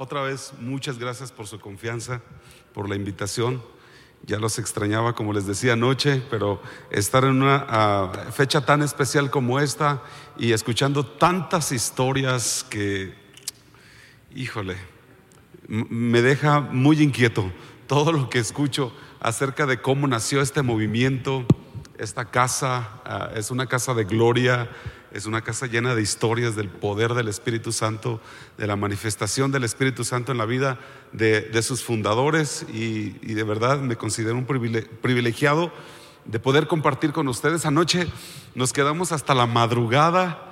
otra vez muchas gracias por su confianza, por la invitación. Ya los extrañaba, como les decía anoche, pero estar en una ah, fecha tan especial como esta y escuchando tantas historias que, híjole, me deja muy inquieto todo lo que escucho acerca de cómo nació este movimiento. Esta casa ah, es una casa de gloria, es una casa llena de historias del poder del Espíritu Santo, de la manifestación del Espíritu Santo en la vida de, sus fundadores y, de verdad me considero un privilegiado de poder compartir con ustedes. Anoche nos quedamos hasta la madrugada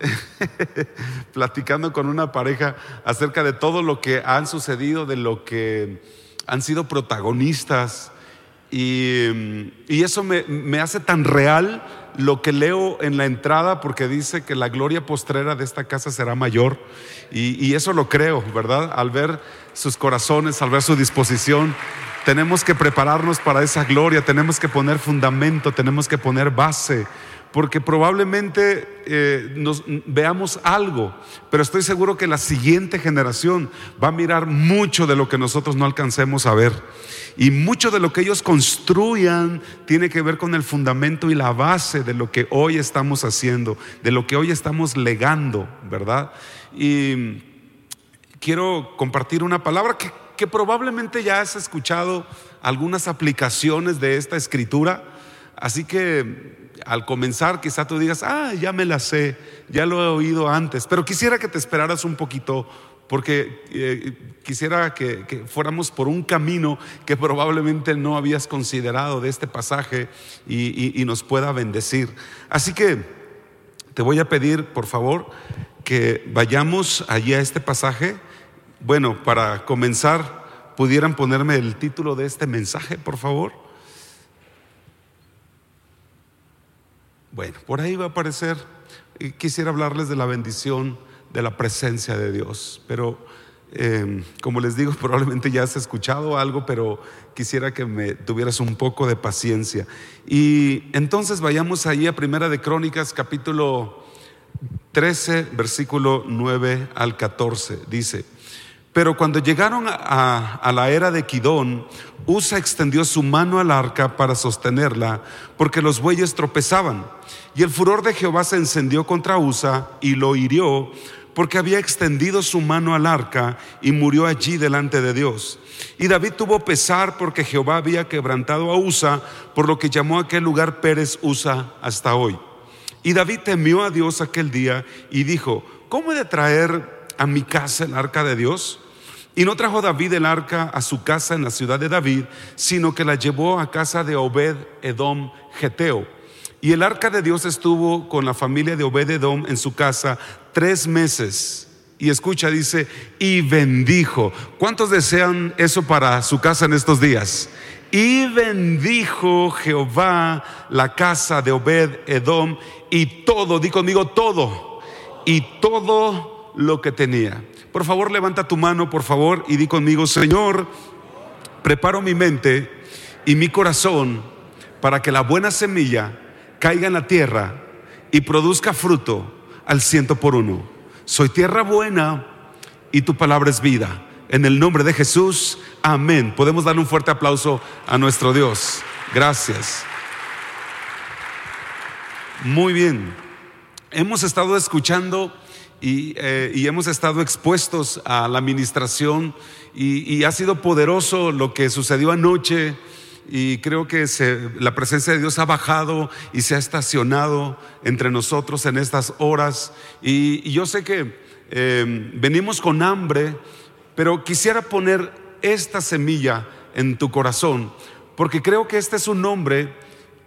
platicando con una pareja acerca de todo lo que han sucedido, de lo que han sido protagonistas. Y, eso me hace tan real lo que leo en la entrada porque dice que la gloria postrera de esta casa será mayor y, eso lo creo, ¿verdad? Al ver sus corazones, al ver su disposición, tenemos que prepararnos para esa gloria, tenemos que poner fundamento, tenemos que poner base, porque probablemente eh, veamos algo, pero estoy seguro que la siguiente generación va a mirar mucho de lo que nosotros no alcancemos a ver. Y mucho de lo que ellos construyan tiene que ver con el fundamento y la base de lo que hoy estamos haciendo, de lo que hoy estamos legando, ¿verdad? Y quiero compartir una palabra que probablemente ya has escuchado algunas aplicaciones de esta escritura, así que al comenzar quizá tú digas, ah, ya me la sé, ya lo he oído antes, pero quisiera que te esperaras un poquito porque eh, quisiera que, fuéramos por un camino que probablemente no habías considerado de este pasaje y, y nos pueda bendecir. Así que te voy a pedir, por favor, que vayamos allí a este pasaje. Bueno, para comenzar, pudieran ponerme el título de este mensaje, por favor. Bueno, por ahí va a aparecer. Quisiera hablarles de la bendición de la presencia de Dios. Pero em, como les digo, probablemente ya has escuchado algo, pero quisiera que me tuvieras un poco de paciencia. Y entonces vayamos ahí a Primera de Crónicas, capítulo 13, versículo 9 al 14. Dice, pero cuando llegaron a, la era de Quidón, Usa extendió su mano al arca para sostenerla, porque los bueyes tropezaban. Y el furor de Jehová se encendió contra Usa y lo hirió, porque había extendido su mano al arca y murió allí delante de Dios. Y David tuvo pesar porque Jehová había quebrantado a Usa, por lo que llamó a aquel lugar Pérez Usa hasta hoy. Y David temió a Dios aquel día y dijo, ¿cómo he de traer a mi casa el arca de Dios? Y no trajo David el arca a su casa en la ciudad de David, sino que la llevó a casa de Obed Edom Geteo. Y el arca de Dios estuvo con la familia de Obed Edom en su casa tres meses. Y escucha, dice, y bendijo. ¿Cuántos desean eso para su casa en estos días? Y bendijo Jehová la casa de Obed Edom y todo, di conmigo todo, y todo lo que tenía. Por favor, levanta tu mano, por favor, y di conmigo, Señor, preparo mi mente y mi corazón para que la buena semilla caiga en la tierra y produzca fruto al ciento por uno. Soy tierra buena y tu palabra es vida. En el nombre de Jesús, amén. Podemos darle un fuerte aplauso a nuestro Dios. Gracias. Muy bien. Hemos estado escuchando y, eh, hemos estado expuestos a la administración y, ha sido poderoso lo que sucedió anoche y creo que la presencia de Dios ha bajado y se ha estacionado entre nosotros en estas horas. Y, yo sé que em, venimos con hambre, pero quisiera poner esta semilla en tu corazón, porque creo que este es un nombre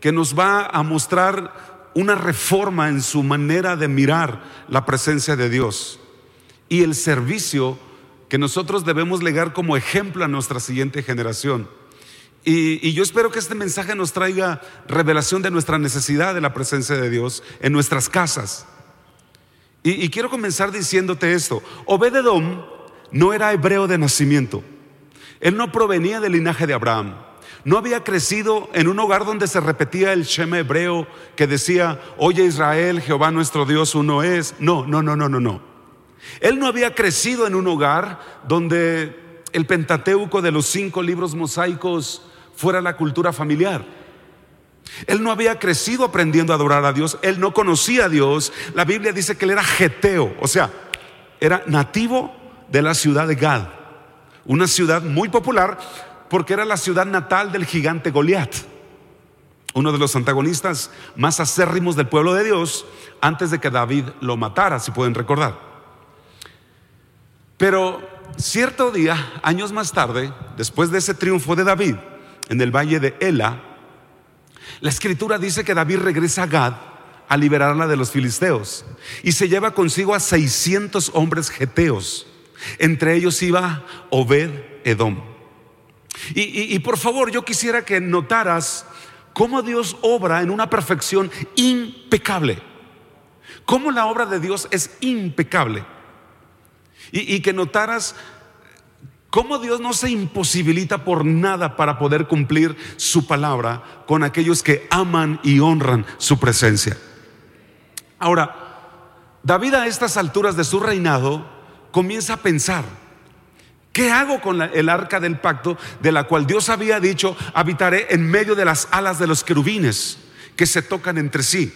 que nos va a mostrar una reforma en su manera de mirar la presencia de Dios y el servicio que nosotros debemos legar como ejemplo a nuestra siguiente generación. Y, yo espero que este mensaje nos traiga revelación de nuestra necesidad de la presencia de Dios en nuestras casas. Y, quiero comenzar diciéndote esto. Obededom no era hebreo de nacimiento. Él no provenía del linaje de Abraham. No había crecido en un hogar donde se repetía el Shema hebreo que decía, oye Israel, Jehová nuestro Dios uno es. No, no, no, no, no, no. Él no había crecido en un hogar donde el Pentateuco de los cinco libros mosaicos fuera la cultura familiar. Él no había crecido aprendiendo a adorar a Dios, él no conocía a Dios. La Biblia dice que él era geteo, o sea, era nativo de la ciudad de Gad, una ciudad muy popular porque era la ciudad natal del gigante Goliat, uno de los antagonistas más acérrimos del pueblo de Dios antes de que David lo matara, si pueden recordar. Pero cierto día, años más tarde, después de ese triunfo de David en el valle de Ela, la escritura dice que David regresa a Gad a liberarla de los filisteos y se lleva consigo a 600 hombres geteos. Entre ellos iba Obed Edom. Y, y por favor, yo quisiera que notaras cómo Dios obra en una perfección impecable. Cómo la obra de Dios es impecable. Y, que notaras cómo Dios no se imposibilita por nada para poder cumplir su palabra con aquellos que aman y honran su presencia. Ahora, David a estas alturas de su reinado comienza a pensar, ¿qué hago con el arca del pacto de la cual Dios había dicho, habitaré en medio de las alas de los querubines que se tocan entre sí?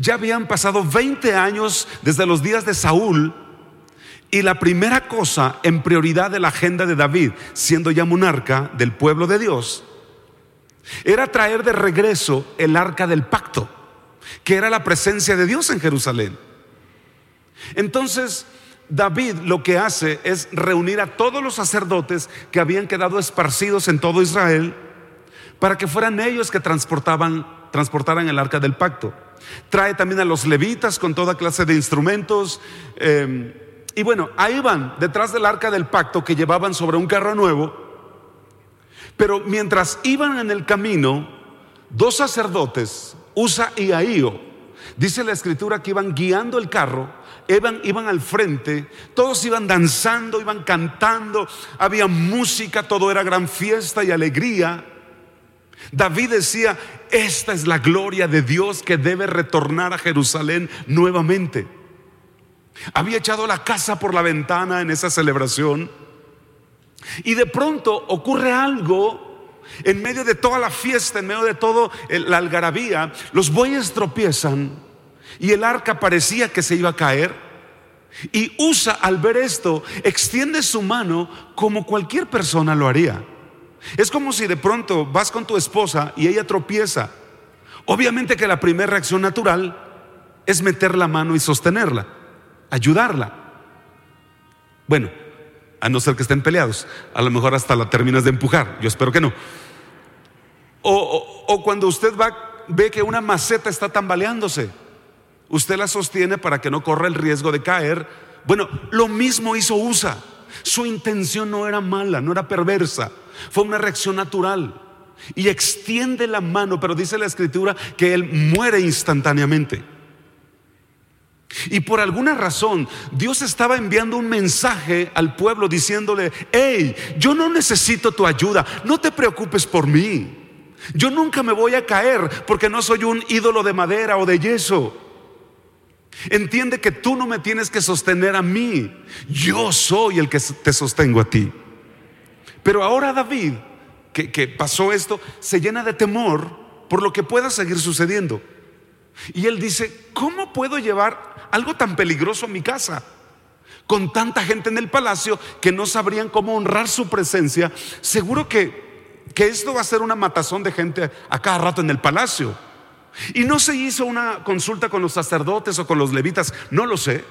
Ya habían pasado 20 años desde los días de Saúl y la primera cosa en prioridad de la agenda de David, siendo ya monarca del pueblo de Dios, era traer de regreso el arca del pacto, que era la presencia de Dios en Jerusalén. Entonces, David lo que hace es reunir a todos los sacerdotes que habían quedado esparcidos en todo Israel para que fueran ellos que transportaban, transportaran el arca del pacto. Trae también a los levitas con toda clase de instrumentos. Em, y bueno, ahí van detrás del arca del pacto que llevaban sobre un carro nuevo. Pero mientras iban en el camino, dos sacerdotes, Usa y Ahío, dice la escritura que iban guiando el carro, iban, iban al frente, todos iban danzando, iban cantando, había música, todo era gran fiesta y alegría. David decía, esta es la gloria de Dios que debe retornar a Jerusalén nuevamente. Había echado la casa por la ventana en esa celebración. Y de pronto ocurre algo en medio de toda la fiesta, en medio de toda la algarabía. Los bueyes tropiezan y el arca parecía que se iba a caer. Y Usa al ver esto extiende su mano como cualquier persona lo haría. Es como si de pronto vas con tu esposa y ella tropieza. Obviamente que la primera reacción natural es meter la mano y sostenerla ayudarla. Bueno, a no ser que estén peleados, a lo mejor hasta la terminas de empujar, yo espero que no. O, cuando usted va, ve que una maceta está tambaleándose, usted la sostiene para que no corra el riesgo de caer. Bueno, lo mismo hizo USA. Su intención no era mala, no era perversa, fue una reacción natural. Y extiende la mano, pero dice la escritura que él muere instantáneamente. Y por alguna razón Dios estaba enviando un mensaje al pueblo diciéndole, hey, yo no necesito tu ayuda, no te preocupes por mí. Yo nunca me voy a caer porque no soy un ídolo de madera o de yeso. Entiende que tú no me tienes que sostener a mí, yo soy el que te sostengo a ti. Pero ahora David, que, que pasó esto, se llena de temor por lo que pueda seguir sucediendo. Y él dice, ¿cómo puedo llevar algo tan peligroso a mi casa? Con tanta gente en el palacio que no sabrían cómo honrar su presencia, seguro que, que esto va a ser una matazón de gente a cada rato en el palacio. Y no se hizo una consulta con los sacerdotes o con los levitas, no lo sé.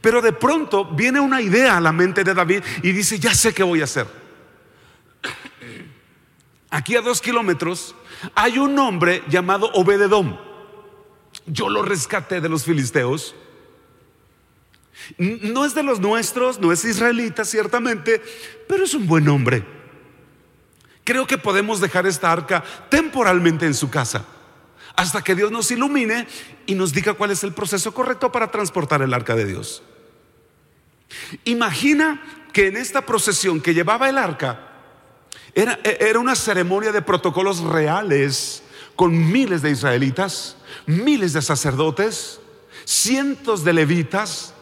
Pero de pronto viene una idea a la mente de David y dice, ya sé qué voy a hacer. Aquí a dos kilómetros hay un hombre llamado Obededom. Yo lo rescaté de los filisteos. No es de los nuestros, no es israelita ciertamente, pero es un buen hombre. Creo que podemos dejar esta arca temporalmente en su casa hasta que Dios nos ilumine y nos diga cuál es el proceso correcto para transportar el arca de Dios. Imagina que en esta procesión que llevaba el arca era, era una ceremonia de protocolos reales con miles de israelitas, miles de sacerdotes, cientos de levitas,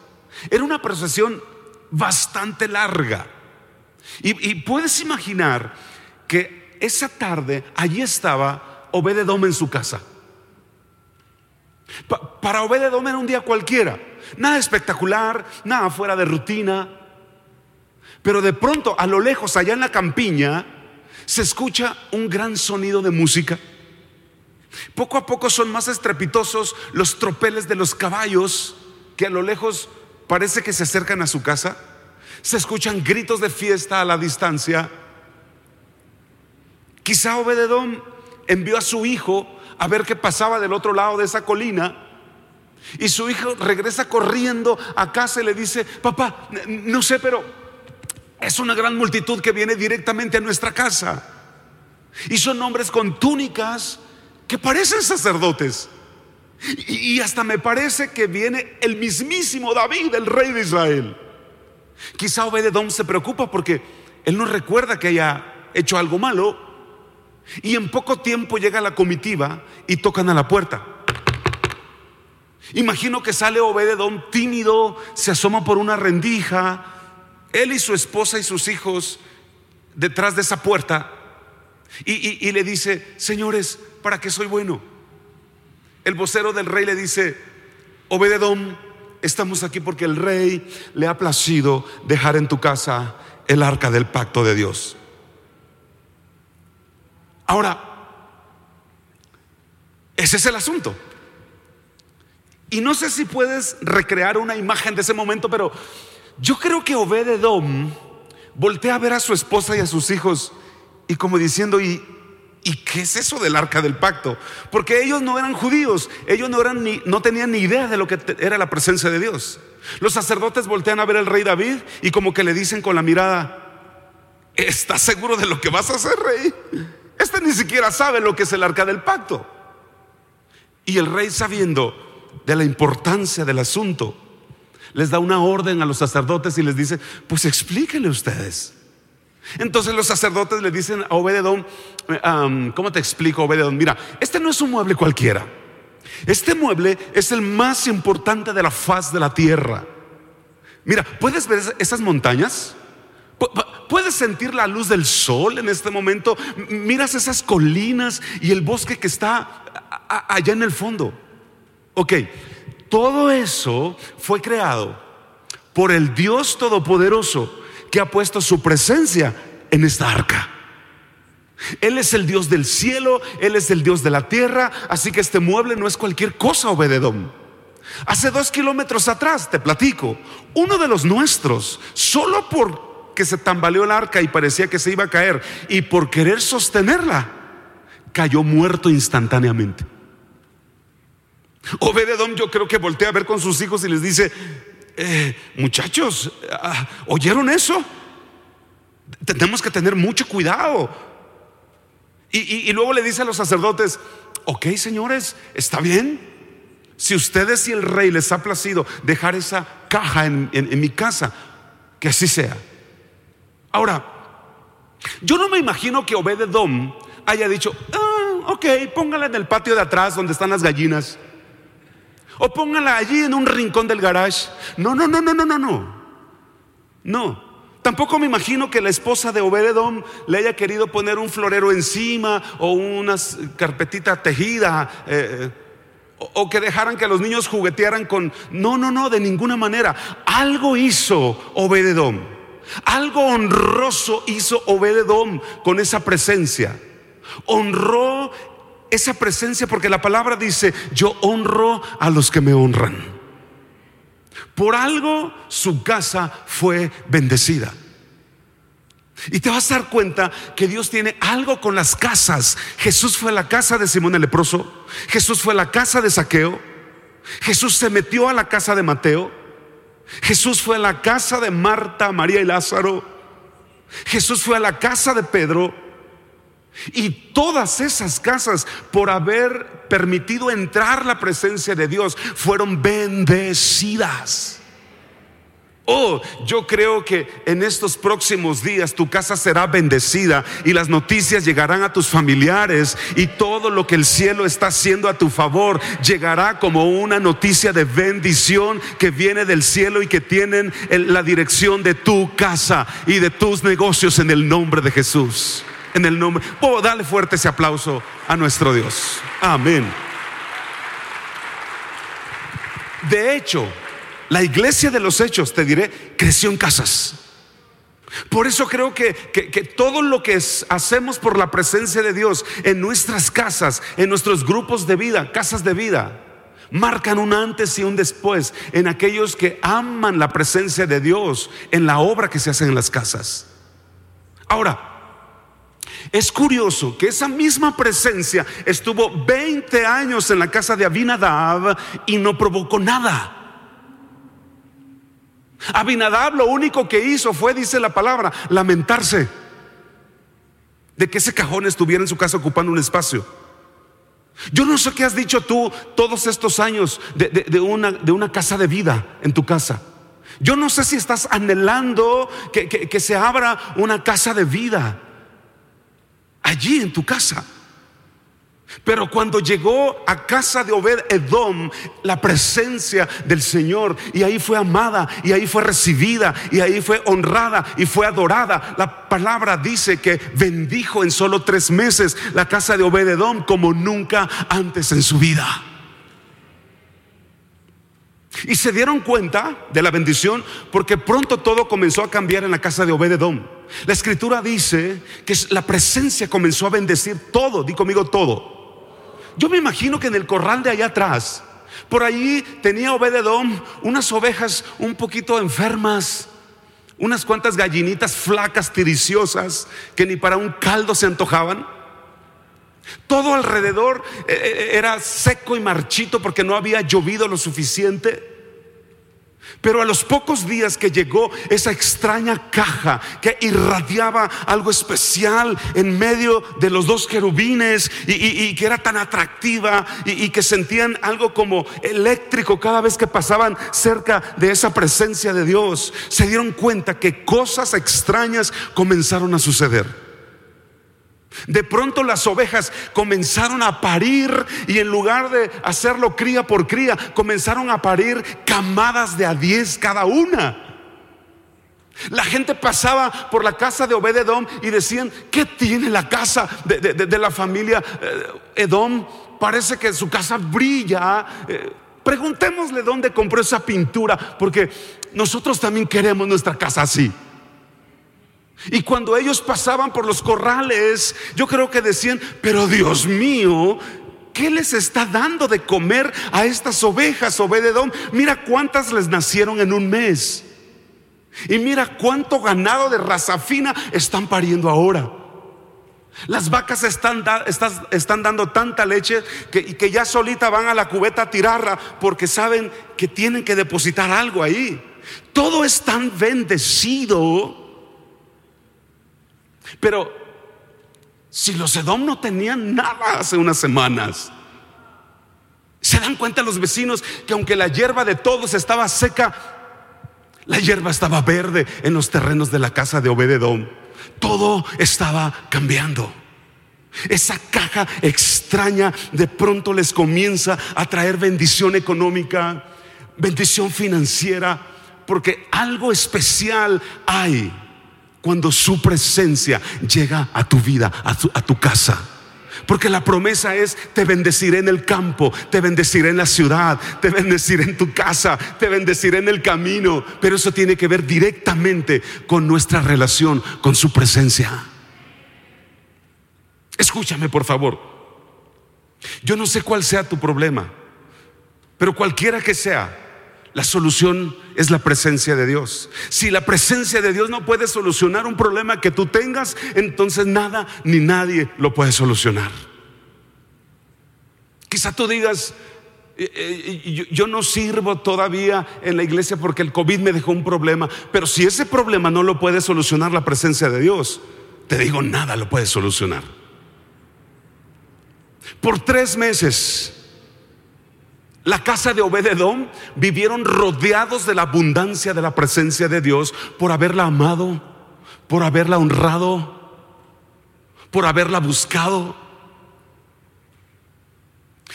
Era una procesión bastante larga. Y, puedes imaginar que esa tarde allí estaba Obededom en su casa. Para Obededom era un día cualquiera, nada espectacular, nada fuera de rutina. Pero de pronto, a lo lejos, allá en la campiña, se escucha un gran sonido de música. Poco a poco son más estrepitosos los tropeles de los caballos que a lo lejos parece que se acercan a su casa. Se escuchan gritos de fiesta a la distancia. Quizá Obededón envió a su hijo a ver qué pasaba del otro lado de esa colina. Y su hijo regresa corriendo a casa y le dice, papá, no sé, pero es una gran multitud que viene directamente a nuestra casa. Y son hombres con túnicas que parecen sacerdotes. Y, hasta me parece que viene el mismísimo David, el rey de Israel. Quizá Obededón se preocupa porque él no recuerda que haya hecho algo malo. Y en poco tiempo llega la comitiva y tocan a la puerta. Imagino que sale Obededón tímido, se asoma por una rendija, él y su esposa y sus hijos detrás de esa puerta y, le dice, señores, ¿para qué soy bueno? El vocero del rey le dice, Obededón, estamos aquí porque el rey le ha placido dejar en tu casa el arca del pacto de Dios. Ahora, ese es el asunto. Y no sé si puedes recrear una imagen de ese momento, pero yo creo que Obededom voltea a ver a su esposa y a sus hijos y como diciendo, ¿y, ¿y qué es eso del arca del pacto? Porque ellos no eran judíos, ellos no, eran ni, no tenían ni idea de lo que era la presencia de Dios. Los sacerdotes voltean a ver al rey David y como que le dicen con la mirada, ¿estás seguro de lo que vas a hacer, rey? Este ni siquiera sabe lo que es el arca del pacto. Y el rey sabiendo de la importancia del asunto, les da una orden a los sacerdotes y les dice, pues explíquenle ustedes. Entonces los sacerdotes le dicen a Obededón, eh, ¿cómo te explico, Obededón? Mira, este no es un mueble cualquiera. Este mueble es el más importante de la faz de la tierra. Mira, ¿puedes ver esas montañas? ¿Puedes sentir la luz del sol en este momento? Miras esas colinas y el bosque que está allá en el fondo. Ok, todo eso fue creado por el Dios Todopoderoso que ha puesto su presencia en esta arca. Él es el Dios del cielo, Él es el Dios de la tierra, así que este mueble no es cualquier cosa, Obededón. Hace dos kilómetros atrás, te platico, uno de los nuestros, solo porque se tambaleó el arca y parecía que se iba a caer, y por querer sostenerla, cayó muerto instantáneamente. Obededón yo creo que voltea a ver con sus hijos y les dice, eh, muchachos, ah, ¿oyeron eso? Tenemos que tener mucho cuidado. Y, luego le dice a los sacerdotes, ok señores, está bien. Si ustedes y el rey les ha placido dejar esa caja en, mi casa, que así sea. Ahora, yo no me imagino que Obededom haya dicho, ah, ok, póngala en el patio de atrás donde están las gallinas. O póngala allí en un rincón del garage. No, no, no, no, no, no, no. No. Tampoco me imagino que la esposa de Obededom le haya querido poner un florero encima o una carpetita tejida. Eh, o, que dejaran que los niños juguetearan con... No, no, no, de ninguna manera. Algo hizo Obededom. Algo honroso hizo Obededom con esa presencia. Honró esa presencia porque la palabra dice, yo honro a los que me honran. Por algo su casa fue bendecida. Y te vas a dar cuenta que Dios tiene algo con las casas. Jesús fue a la casa de Simón el leproso. Jesús fue a la casa de Saqueo. Jesús se metió a la casa de Mateo. Jesús fue a la casa de Marta, María y Lázaro. Jesús fue a la casa de Pedro. Y todas esas casas, por haber permitido entrar la presencia de Dios, fueron bendecidas. Oh, yo creo que en estos próximos días tu casa será bendecida y las noticias llegarán a tus familiares y todo lo que el cielo está haciendo a tu favor llegará como una noticia de bendición que viene del cielo y que tienen la dirección de tu casa y de tus negocios en el nombre de Jesús. En el nombre. Oh, dale fuerte ese aplauso a nuestro Dios. Amén. De hecho, la iglesia de los hechos, te diré, creció en casas. Por eso creo que, todo lo que hacemos por la presencia de Dios en nuestras casas, en nuestros grupos de vida, casas de vida, marcan un antes y un después en aquellos que aman la presencia de Dios en la obra que se hace en las casas. Ahora, es curioso que esa misma presencia estuvo 20 años en la casa de Abinadab y no provocó nada. Abinadab lo único que hizo fue, dice la palabra, lamentarse de que ese cajón estuviera en su casa ocupando un espacio. Yo no sé qué has dicho tú todos estos años de, una, de una, casa de vida en tu casa. Yo no sé si estás anhelando que se abra una casa de vida allí en tu casa. Pero cuando llegó a casa de Obed Edom, la presencia del Señor, y ahí fue amada, y ahí fue recibida, y ahí fue honrada, y fue adorada. La palabra dice que bendijo en solo tres meses la casa de Obed Edom como nunca antes en su vida. Y se dieron cuenta de la bendición porque pronto todo comenzó a cambiar en la casa de Obededom. La escritura dice que la presencia comenzó a bendecir todo, di conmigo todo. Yo me imagino que en el corral de allá atrás, por allí tenía Obededom unas ovejas un poquito enfermas, unas cuantas gallinitas flacas, tiriciosas, que ni para un caldo se antojaban. Todo alrededor eh, eh, era seco y marchito porque no había llovido lo suficiente. Pero a los pocos días que llegó esa extraña caja que irradiaba algo especial en medio de los dos querubines y, que era tan atractiva y, que sentían algo como eléctrico cada vez que pasaban cerca de esa presencia de Dios, se dieron cuenta que cosas extrañas comenzaron a suceder. De pronto las ovejas comenzaron a parir y en lugar de hacerlo cría por cría, comenzaron a parir camadas de a diez cada una. La gente pasaba por la casa de Obededom y decían, ¿qué tiene la casa de, la familia eh, Edom? Parece que su casa brilla. Eh, preguntémosle dónde compró esa pintura, porque nosotros también queremos nuestra casa así. Y cuando ellos pasaban por los corrales, yo creo que decían, pero Dios mío, ¿qué les está dando de comer a estas ovejas, Obededón? Mira cuántas les nacieron en un mes. Y mira cuánto ganado de raza fina están pariendo ahora. Las vacas están, dando tanta leche que, que ya solita van a la cubeta a tirarla porque saben que tienen que depositar algo ahí. Todo es tan bendecido pero si los Edom no tenían nada hace unas semanas, se dan cuenta los vecinos que aunque la hierba de todos estaba seca, la hierba estaba verde en los terrenos de la casa de Obededom. Todo estaba cambiando. Esa caja extraña de pronto les comienza a traer bendición económica, bendición financiera, porque algo especial hay cuando su presencia llega a tu vida, a tu, casa. Porque la promesa es, te bendeciré en el campo, te bendeciré en la ciudad, te bendeciré en tu casa, te bendeciré en el camino. Pero eso tiene que ver directamente con nuestra relación, con su presencia. Escúchame, por favor. Yo no sé cuál sea tu problema, pero cualquiera que sea, la solución es la presencia de Dios. Si la presencia de Dios no puede solucionar un problema que tú tengas, entonces nada ni nadie lo puede solucionar. Quizá tú digas, eh, eh, yo no sirvo todavía en la iglesia porque el COVID me dejó un problema, pero si ese problema no lo puede solucionar la presencia de Dios, te digo, nada lo puede solucionar. Por tres meses la casa de Obededón vivieron rodeados de la abundancia de la presencia de Dios por haberla amado, por haberla honrado, por haberla buscado.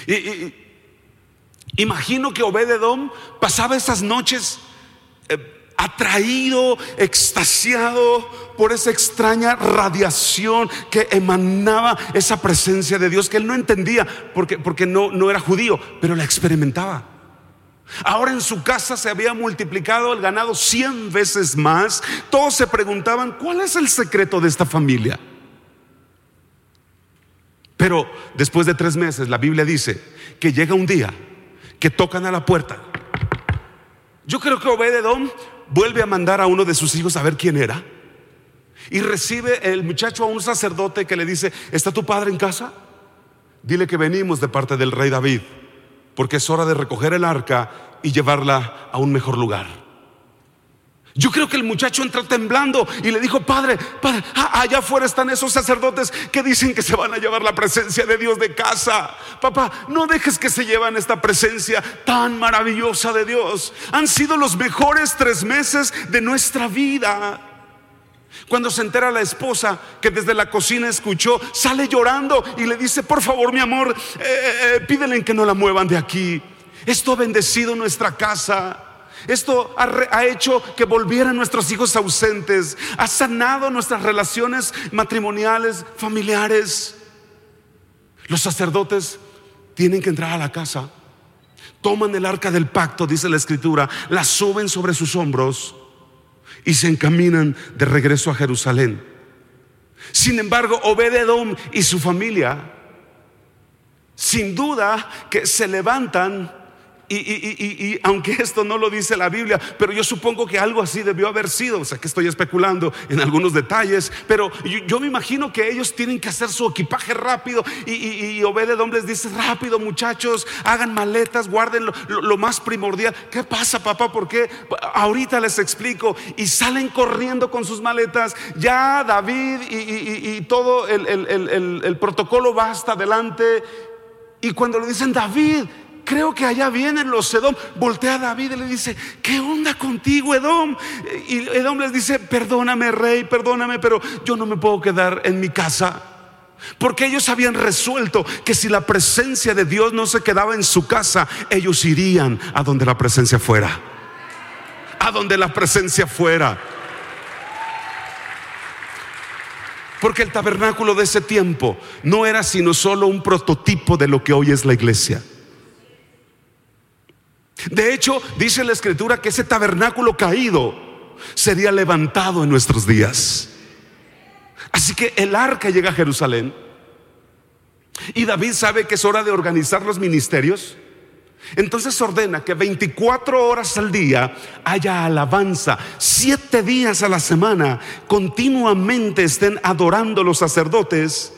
Y, imagino que Obededón pasaba esas noches eh, atraído, extasiado por esa extraña radiación que emanaba esa presencia de Dios que él no entendía porque, porque no, no era judío, pero la experimentaba. Ahora en su casa se había multiplicado el ganado cien veces más. Todos se preguntaban, ¿cuál es el secreto de esta familia? Pero después de tres meses, la Biblia dice que llega un día que tocan a la puerta. Yo creo que Obededón vuelve a mandar a uno de sus hijos a ver quién era. Y recibe el muchacho a un sacerdote que le dice, ¿está tu padre en casa? Dile que venimos de parte del rey David, porque es hora de recoger el arca y llevarla a un mejor lugar. Yo creo que el muchacho entró temblando y le dijo, padre, padre, allá afuera están esos sacerdotes que dicen que se van a llevar la presencia de Dios de casa. Papá, no dejes que se llevan esta presencia tan maravillosa de Dios. Han sido los mejores tres meses de nuestra vida. Cuando se entera la esposa que desde la cocina escuchó, sale llorando y le dice, por favor mi amor, eh, eh, eh, pídele que no la muevan de aquí. Esto ha bendecido nuestra casa. Esto ha, hecho que volvieran nuestros hijos ausentes, ha sanado nuestras relaciones matrimoniales, familiares. Los sacerdotes tienen que entrar a la casa, toman el arca del pacto, dice la escritura, la suben sobre sus hombros y se encaminan de regreso a Jerusalén. Sin embargo, Obededom y su familia, sin duda que se levantan y, aunque esto no lo dice la Biblia, pero yo supongo que algo así debió haber sido, o sea que estoy especulando en algunos detalles, pero yo, me imagino que ellos tienen que hacer su equipaje rápido y, y Obededom les dice, rápido muchachos, hagan maletas, guarden lo, más primordial. ¿Qué pasa papá? ¿Por qué? Ahorita les explico. Y salen corriendo con sus maletas, ya David y, todo el, el protocolo va hasta adelante. Y cuando le dicen, David, creo que allá vienen los Edom. Voltea a David y le dice, ¿qué onda contigo, Edom? Y Edom les dice, perdóname, rey, perdóname, pero yo no me puedo quedar en mi casa. Porque ellos habían resuelto que si la presencia de Dios no se quedaba en su casa, ellos irían a donde la presencia fuera. A donde la presencia fuera. Porque el tabernáculo de ese tiempo no era sino solo un prototipo de lo que hoy es la iglesia. De hecho, dice la escritura que ese tabernáculo caído sería levantado en nuestros días. Así que el arca llega a Jerusalén y David sabe que es hora de organizar los ministerios. Entonces ordena que 24 horas al día haya alabanza, siete días a la semana continuamente estén adorando los sacerdotes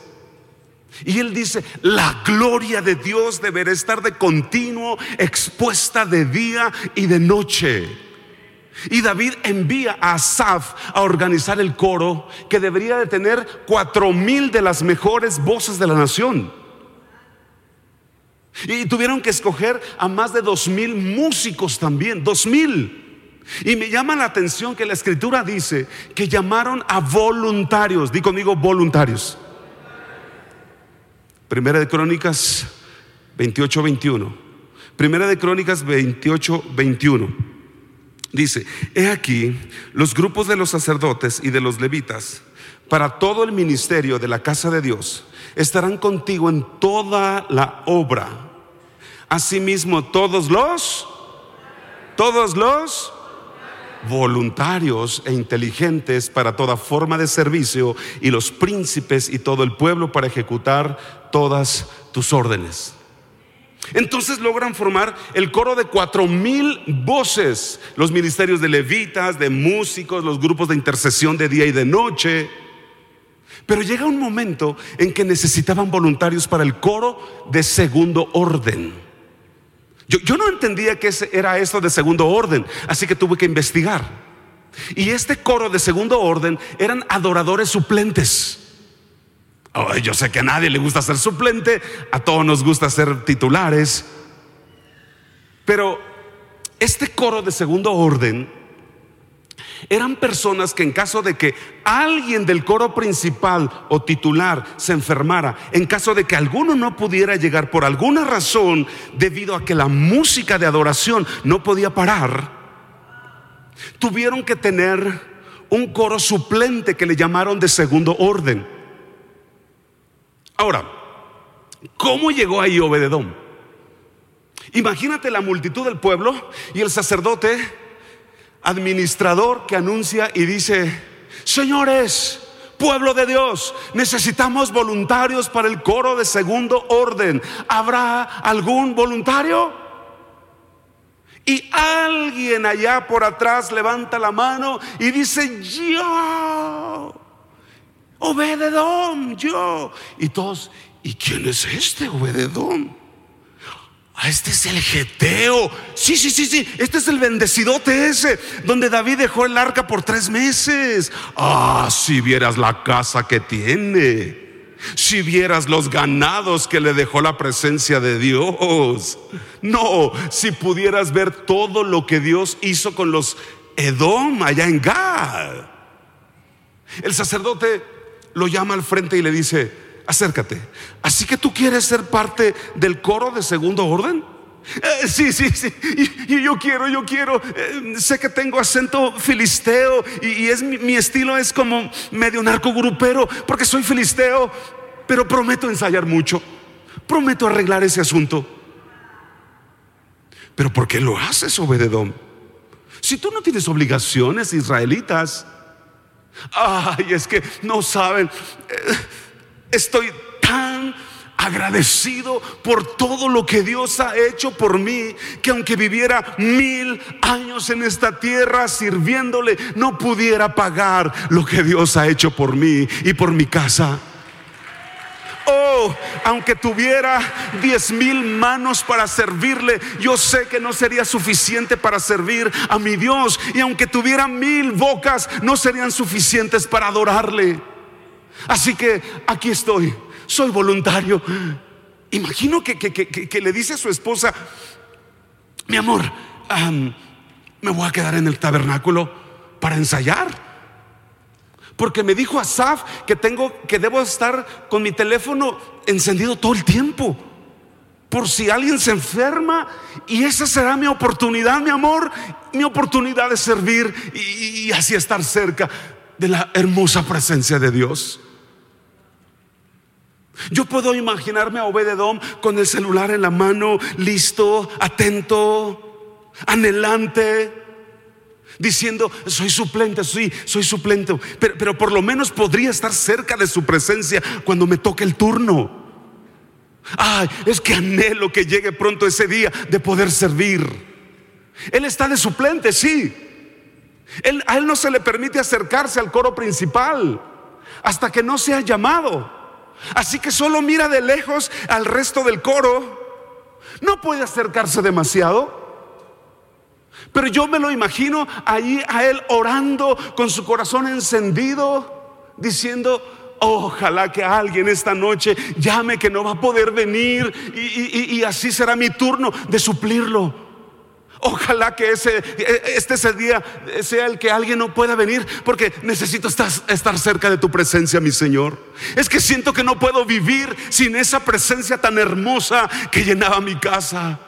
y él dice, la gloria de Dios deberá estar de continuo expuesta de día y de noche. Y David envía a Asaf a organizar el coro que debería de tener cuatro mil de las mejores voces de la nación. Y tuvieron que escoger a más de dos mil músicos también, dos mil. Y me llama la atención que la escritura dice que llamaron a voluntarios, di conmigo voluntarios. Primera de Crónicas 28, 21. Primera de Crónicas 28, 21. Dice, he aquí los grupos de los sacerdotes y de los levitas para todo el ministerio de la casa de Dios estarán contigo en toda la obra. Asimismo, todos los, todos los voluntarios e inteligentes para toda forma de servicio y los príncipes y todo el pueblo para ejecutar todas tus órdenes. Entonces logran formar el coro de cuatro mil voces, los ministerios de levitas, de músicos, los grupos de intercesión de día y de noche. Pero llega un momento en que necesitaban voluntarios para el coro de segundo orden. Yo, no entendía que era esto de segundo orden, así que tuve que investigar. Y este coro de segundo orden eran adoradores suplentes. Yo sé que a nadie le gusta ser suplente, a todos nos gusta ser titulares. Pero este coro de segundo orden eran personas que en caso de que alguien del coro principal o titular se enfermara, en caso de que alguno no pudiera llegar por alguna razón, debido a que la música de adoración no podía parar, tuvieron que tener un coro suplente que le llamaron de segundo orden. Ahora, ¿cómo llegó ahí Obededón? Imagínate la multitud del pueblo y el sacerdote administrador que anuncia y dice, señores, pueblo de Dios, necesitamos voluntarios para el coro de segundo orden. ¿Habrá algún voluntario? Y alguien allá por atrás levanta la mano y dice, yo, Obededón, yo. Y todos, ¿y quién es este Obededón? Ah, este es el Geteo. Sí, sí, sí, sí. Este es el bendecidote ese, donde David dejó el arca por tres meses. Ah, si vieras la casa que tiene. Si vieras los ganados que le dejó la presencia de Dios. No, si pudieras ver todo lo que Dios hizo con los Edom allá en Gad. El sacerdote lo llama al frente y le dice, acércate. Así que tú quieres ser parte del coro de segundo orden. Eh, sí, sí, sí. Y, yo quiero, yo quiero. Eh, sé que tengo acento filisteo y, es mi, estilo es como medio narco grupero porque soy filisteo, pero prometo ensayar mucho. Prometo arreglar ese asunto. Pero ¿por qué lo haces, Obededón? Si tú no tienes obligaciones israelitas. Ay, es que no saben. Eh, Estoy tan agradecido por todo lo que Dios ha hecho por mí, que aunque viviera mil años en esta tierra sirviéndole, no pudiera pagar lo que Dios ha hecho por mí y por mi casa. Oh, aunque tuviera diez mil manos para servirle, yo sé que no sería suficiente para servir a mi Dios. Y aunque tuviera mil bocas, no serían suficientes para adorarle. Así que aquí estoy, soy voluntario. Imagino que, le dice a su esposa, mi amor, me voy a quedar en el tabernáculo para ensayar. Porque me dijo Asaf que tengo que debo estar con mi teléfono encendido todo el tiempo. Por si alguien se enferma y esa será mi oportunidad, mi amor, mi oportunidad de servir y así estar cerca de la hermosa presencia de Dios. Yo puedo imaginarme a Obededom con el celular en la mano, listo, atento, anhelante, diciendo, soy suplente, sí, soy suplente, pero, pero por lo menos podría estar cerca de su presencia cuando me toque el turno. Ay, es que anhelo que llegue pronto ese día de poder servir. Él está de suplente, sí. Él, a él no se le permite acercarse al coro principal hasta que no sea llamado. Así que solo mira de lejos al resto del coro. No puede acercarse demasiado. Pero yo me lo imagino ahí a él orando con su corazón encendido, diciendo, ojalá que alguien esta noche llame que no va a poder venir y, así será mi turno de suplirlo. Ojalá que ese, este ese día sea el que alguien no pueda venir porque necesito estar, estar, cerca de tu presencia, mi Señor. Es que siento que no puedo vivir sin esa presencia tan hermosa que llenaba mi casa.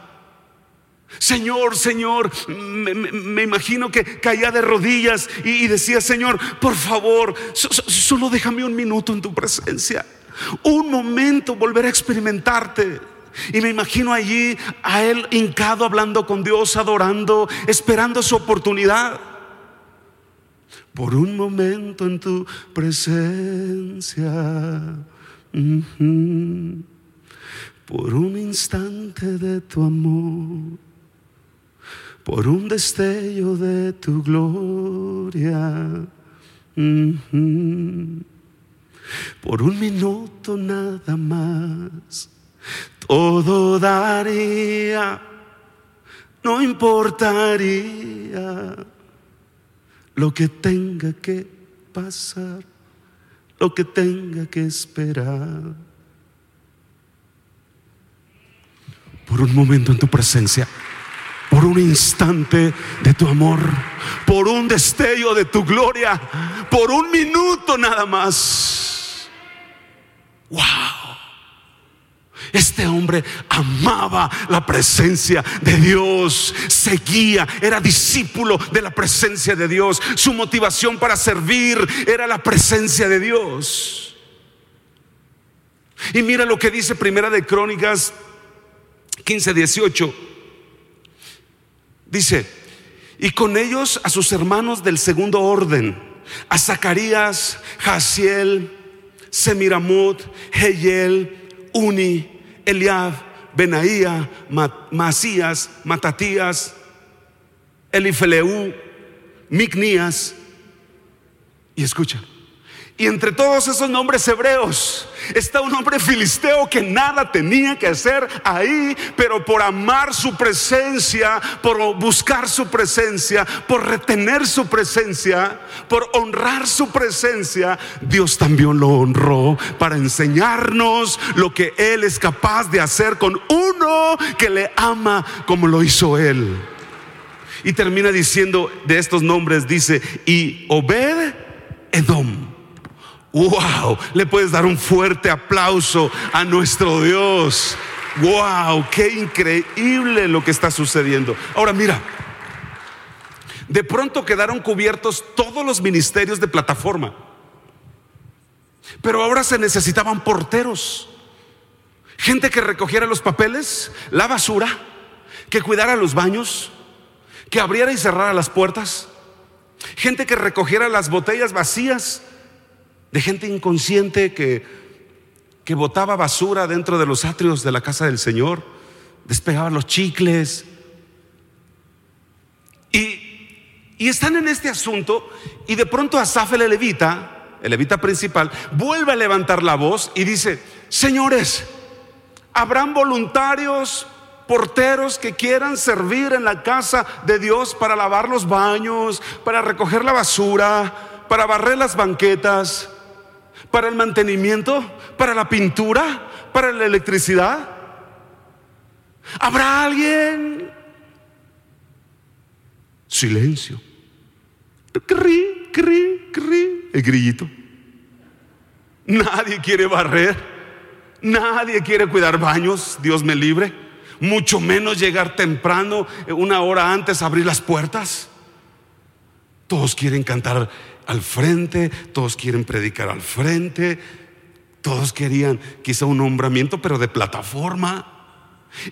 Señor, Señor, me, imagino que caía de rodillas y, decía, Señor, por favor, solo déjame un minuto en tu presencia. Un momento volver a experimentarte. Y me imagino allí a él hincado hablando con Dios, adorando, esperando su oportunidad. Por un momento en tu presencia, por un instante de tu amor, por un destello de tu gloria, por un minuto nada más todo daría, no importaría lo que tenga que pasar, lo que tenga que esperar. Por un momento en tu presencia, por un instante de tu amor, por un destello de tu gloria, por un minuto nada más. Wow. Este hombre amaba la presencia de Dios, seguía, era discípulo de la presencia de Dios. Su motivación para servir era la presencia de Dios. Y mira lo que dice Primera de Crónicas 15, 18. Dice, y con ellos a sus hermanos del segundo orden, a Zacarías, Jaciel, Semiramut, Heyel, Uni, Eliab, Benaía, Masías, Matatías, Elifeleu, Micnías. Y escucha, y entre todos esos nombres hebreos está un hombre filisteo que nada tenía que hacer ahí, pero por amar su presencia, por buscar su presencia, por retener su presencia, por honrar su presencia, Dios también lo honró para enseñarnos lo que Él es capaz de hacer con uno que le ama como lo hizo Él. Y termina diciendo de estos nombres, dice, y Obed Edom. Wow, le puedes dar un fuerte aplauso a nuestro Dios. Wow, qué increíble lo que está sucediendo. Ahora mira, de pronto quedaron cubiertos todos los ministerios de plataforma. Pero ahora se necesitaban porteros, gente que recogiera los papeles, la basura, que cuidara los baños, que abriera y cerrara las puertas, gente que recogiera las botellas vacías de gente inconsciente que, que botaba basura dentro de los atrios de la casa del Señor, despegaba los chicles. Y, y están en este asunto y de pronto Asaf el levita, el levita principal, vuelve a levantar la voz y dice, señores, ¿habrán voluntarios, porteros que quieran servir en la casa de Dios para lavar los baños, para recoger la basura, para barrer las banquetas? Para el mantenimiento, para la pintura, para la electricidad. ¿Habrá alguien? Silencio. Cri, cri, cri. El grillito. Nadie quiere barrer. Nadie quiere cuidar baños. Dios me libre. Mucho menos llegar temprano, una hora antes, abrir las puertas. Todos quieren cantar al frente, todos quieren predicar al frente, todos querían quizá un nombramiento, pero de plataforma.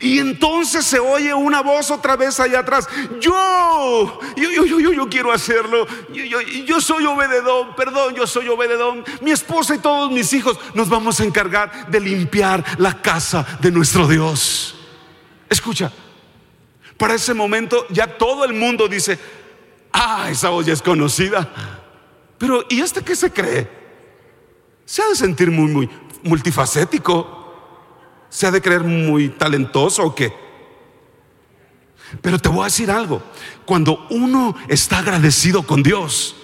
Y entonces se oye una voz otra vez allá atrás. Yo, yo, yo, yo, yo, quiero hacerlo. Yo, yo, yo soy obededón, perdón, yo soy obededón. Mi esposa y todos mis hijos nos vamos a encargar de limpiar la casa de nuestro Dios. Escucha, para ese momento ya todo el mundo dice, ah, esa voz ya es conocida. Pero, ¿y este qué se cree? Se ha de sentir muy, muy multifacético. Se ha de creer muy talentoso o qué. Pero te voy a decir algo. Cuando uno está agradecido con Dios,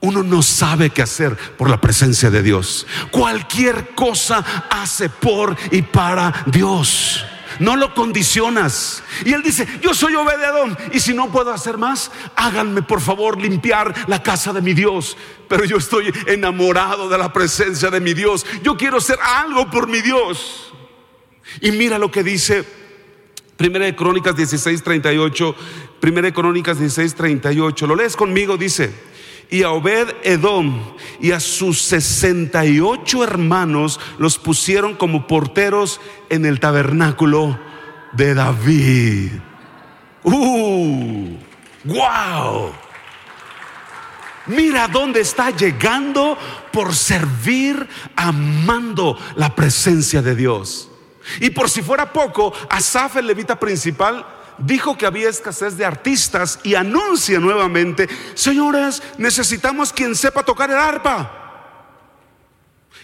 uno no sabe qué hacer por la presencia de Dios. Cualquier cosa hace por y para Dios no lo condicionas. Y él dice, yo soy obededón y si no puedo hacer más, háganme por favor limpiar la casa de mi Dios. Pero yo estoy enamorado de la presencia de mi Dios. Yo quiero hacer algo por mi Dios. Y mira lo que dice Primera de Crónicas 16, 38. Primera de Crónicas 16, 38. Lo lees conmigo, dice y a Obed Edom y a sus 68 hermanos los pusieron como porteros en el tabernáculo de David. ¡Uh! ¡Wow! Mira dónde está llegando por servir, amando la presencia de Dios. Y por si fuera poco, Asaf, el levita principal, dijo que había escasez de artistas y anuncia nuevamente, señores, necesitamos quien sepa tocar el arpa.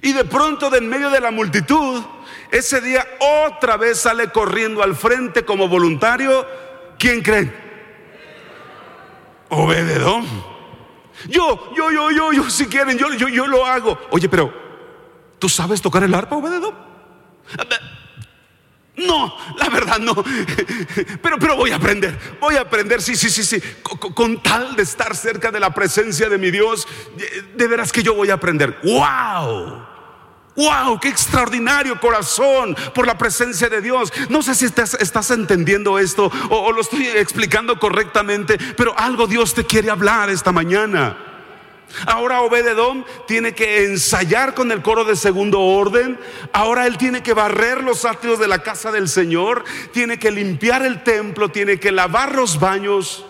Y de pronto, de en medio de la multitud, ese día otra vez sale corriendo al frente como voluntario. ¿Quién cree? Obededón. Yo, yo, yo, yo, yo, si quieren, yo, yo, yo lo hago. Oye, pero, ¿tú sabes tocar el arpa, Obededón? No, la verdad no. Pero, pero voy a aprender, voy a aprender, sí, sí, sí, sí. Con, tal de estar cerca de la presencia de mi Dios, de veras que yo voy a aprender. ¡Wow! ¡Wow! ¡Qué extraordinario corazón por la presencia de Dios! No sé si estás, estás entendiendo esto o, o lo estoy explicando correctamente, pero algo Dios te quiere hablar esta mañana. Ahora Obededón tiene que ensayar con el coro de segundo orden. Ahora él tiene que barrer los atrios de la casa del Señor. Tiene que limpiar el templo. Tiene que lavar los baños.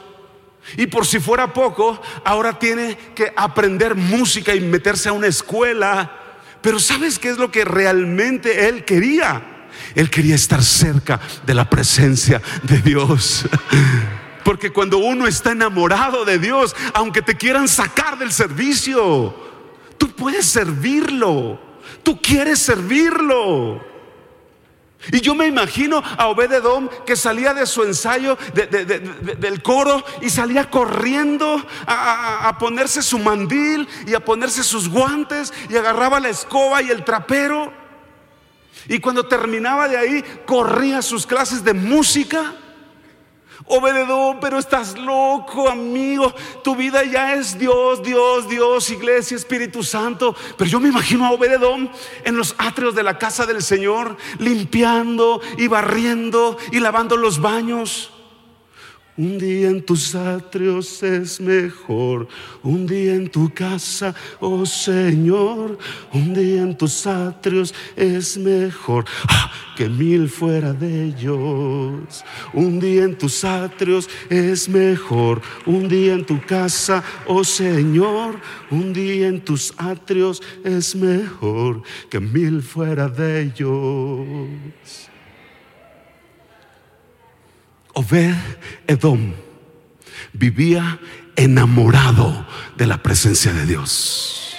Y por si fuera poco, ahora tiene que aprender música y meterse a una escuela. Pero ¿sabes qué es lo que realmente él quería? Él quería estar cerca de la presencia de Dios. Porque cuando uno está enamorado de Dios, aunque te quieran sacar del servicio, tú puedes servirlo. Tú quieres servirlo. Y yo me imagino a Obededom que salía de su ensayo del coro y salía corriendo a, a, ponerse su mandil y a ponerse sus guantes y agarraba la escoba y el trapero. Y cuando terminaba de ahí, corría a sus clases de música. Obededón, pero estás loco, amigo. Tu vida ya es Dios, Dios, Dios, iglesia, Espíritu Santo. Pero yo me imagino a Obededón en los atrios de la casa del Señor, limpiando y barriendo y lavando los baños. Un día en tus atrios es mejor, un día en tu casa, oh Señor, un día en tus atrios es mejor ah, que mil fuera de ellos. Un día en tus atrios es mejor, un día en tu casa, oh Señor, un día en tus atrios es mejor que mil fuera de ellos. Obed Edom vivía enamorado de la presencia de Dios.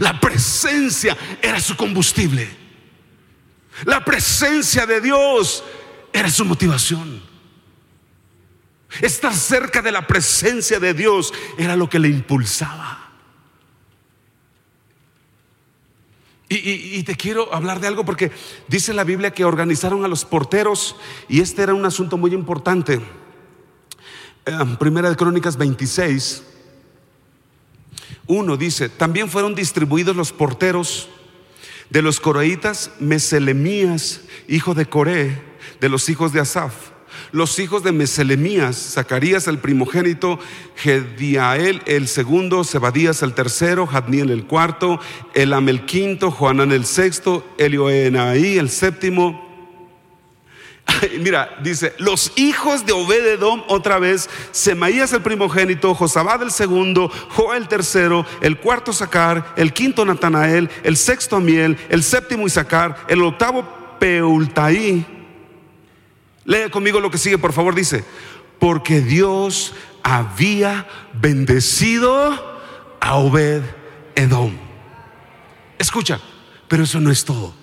La presencia era su combustible. La presencia de Dios era su motivación. Estar cerca de la presencia de Dios era lo que le impulsaba. Y, te quiero hablar de algo porque dice la Biblia que organizaron a los porteros y este era un asunto muy importante. Em, primera de Crónicas 26, uno dice, también fueron distribuidos los porteros de los coreitas Meselemías, hijo de Coré, de los hijos de Asaf los hijos de Meselemías, Zacarías el primogénito, Gediael el segundo, Zebadías el tercero, Jadniel el cuarto, Elam el quinto, Joanán el sexto, Elioenaí el séptimo. Mira, dice, los hijos de Obededom otra vez, Semaías el primogénito, Josabad el segundo, Joa el tercero, el cuarto Sacar, el quinto Natanael, el sexto Amiel, el séptimo Isaacar, el octavo Peultaí, Lee conmigo lo que sigue, por favor, dice, porque Dios había bendecido a Obed Edom. Escucha, pero eso no es todo.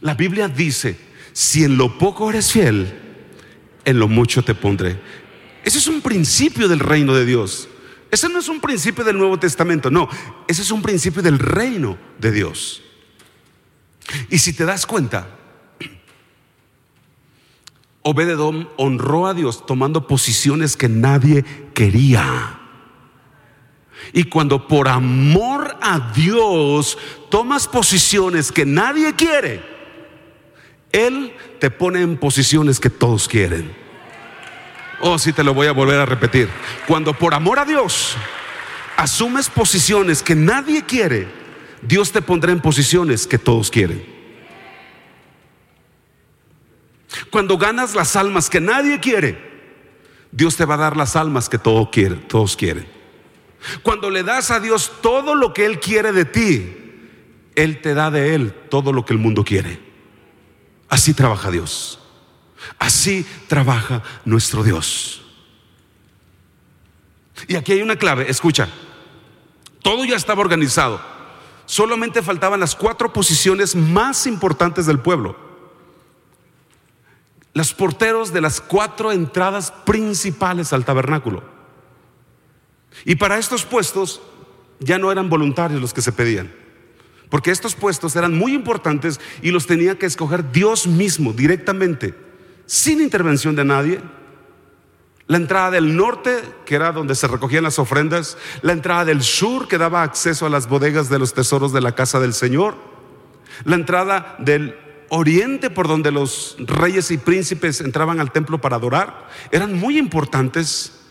La Biblia dice, si en lo poco eres fiel, en lo mucho te pondré. Ese es un principio del reino de Dios. Ese no es un principio del Nuevo Testamento, no, ese es un principio del reino de Dios. Y si te das cuenta, Obededom honró a Dios tomando posiciones que nadie quería. Y cuando por amor a Dios tomas posiciones que nadie quiere, Él te pone en posiciones que todos quieren. Oh, sí, te lo voy a volver a repetir. Cuando por amor a Dios asumes posiciones que nadie quiere, Dios te pondrá en posiciones que todos quieren. Cuando ganas las almas que nadie quiere, Dios te va a dar las almas que todos quieren, todos quieren. Cuando le das a Dios todo lo que Él quiere de ti, Él te da de Él todo lo que el mundo quiere. Así trabaja Dios. Así trabaja nuestro Dios. Y aquí hay una clave, escucha. Todo ya estaba organizado. Solamente faltaban las cuatro posiciones más importantes del pueblo los porteros de las cuatro entradas principales al tabernáculo. Y para estos puestos ya no eran voluntarios los que se pedían. Porque estos puestos eran muy importantes y los tenía que escoger Dios mismo directamente, sin intervención de nadie. La entrada del norte, que era donde se recogían las ofrendas, la entrada del sur, que daba acceso a las bodegas de los tesoros de la casa del Señor, la entrada del oriente por donde los reyes y príncipes entraban al templo para adorar, eran muy importantes,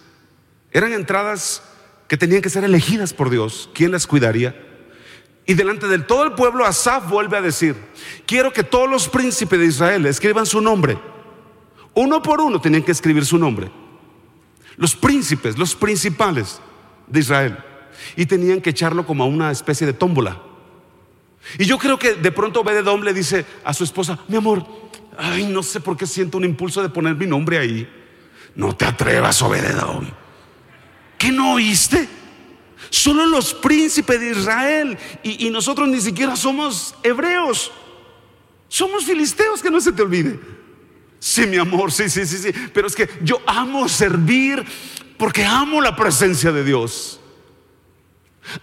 eran entradas que tenían que ser elegidas por Dios. ¿Quién las cuidaría? Y delante de todo el pueblo, Asaf vuelve a decir, quiero que todos los príncipes de Israel escriban su nombre. Uno por uno tenían que escribir su nombre. Los príncipes, los principales de Israel. Y tenían que echarlo como a una especie de tómbola. Y yo creo que de pronto Obededom le dice a su esposa, mi amor, ay, no sé por qué siento un impulso de poner mi nombre ahí. No te atrevas, Obededom. ¿Qué no oíste? Solo los príncipes de Israel y, y nosotros ni siquiera somos hebreos. Somos filisteos, que no se te olvide. Sí, mi amor, sí, sí, sí, sí. Pero es que yo amo servir porque amo la presencia de Dios.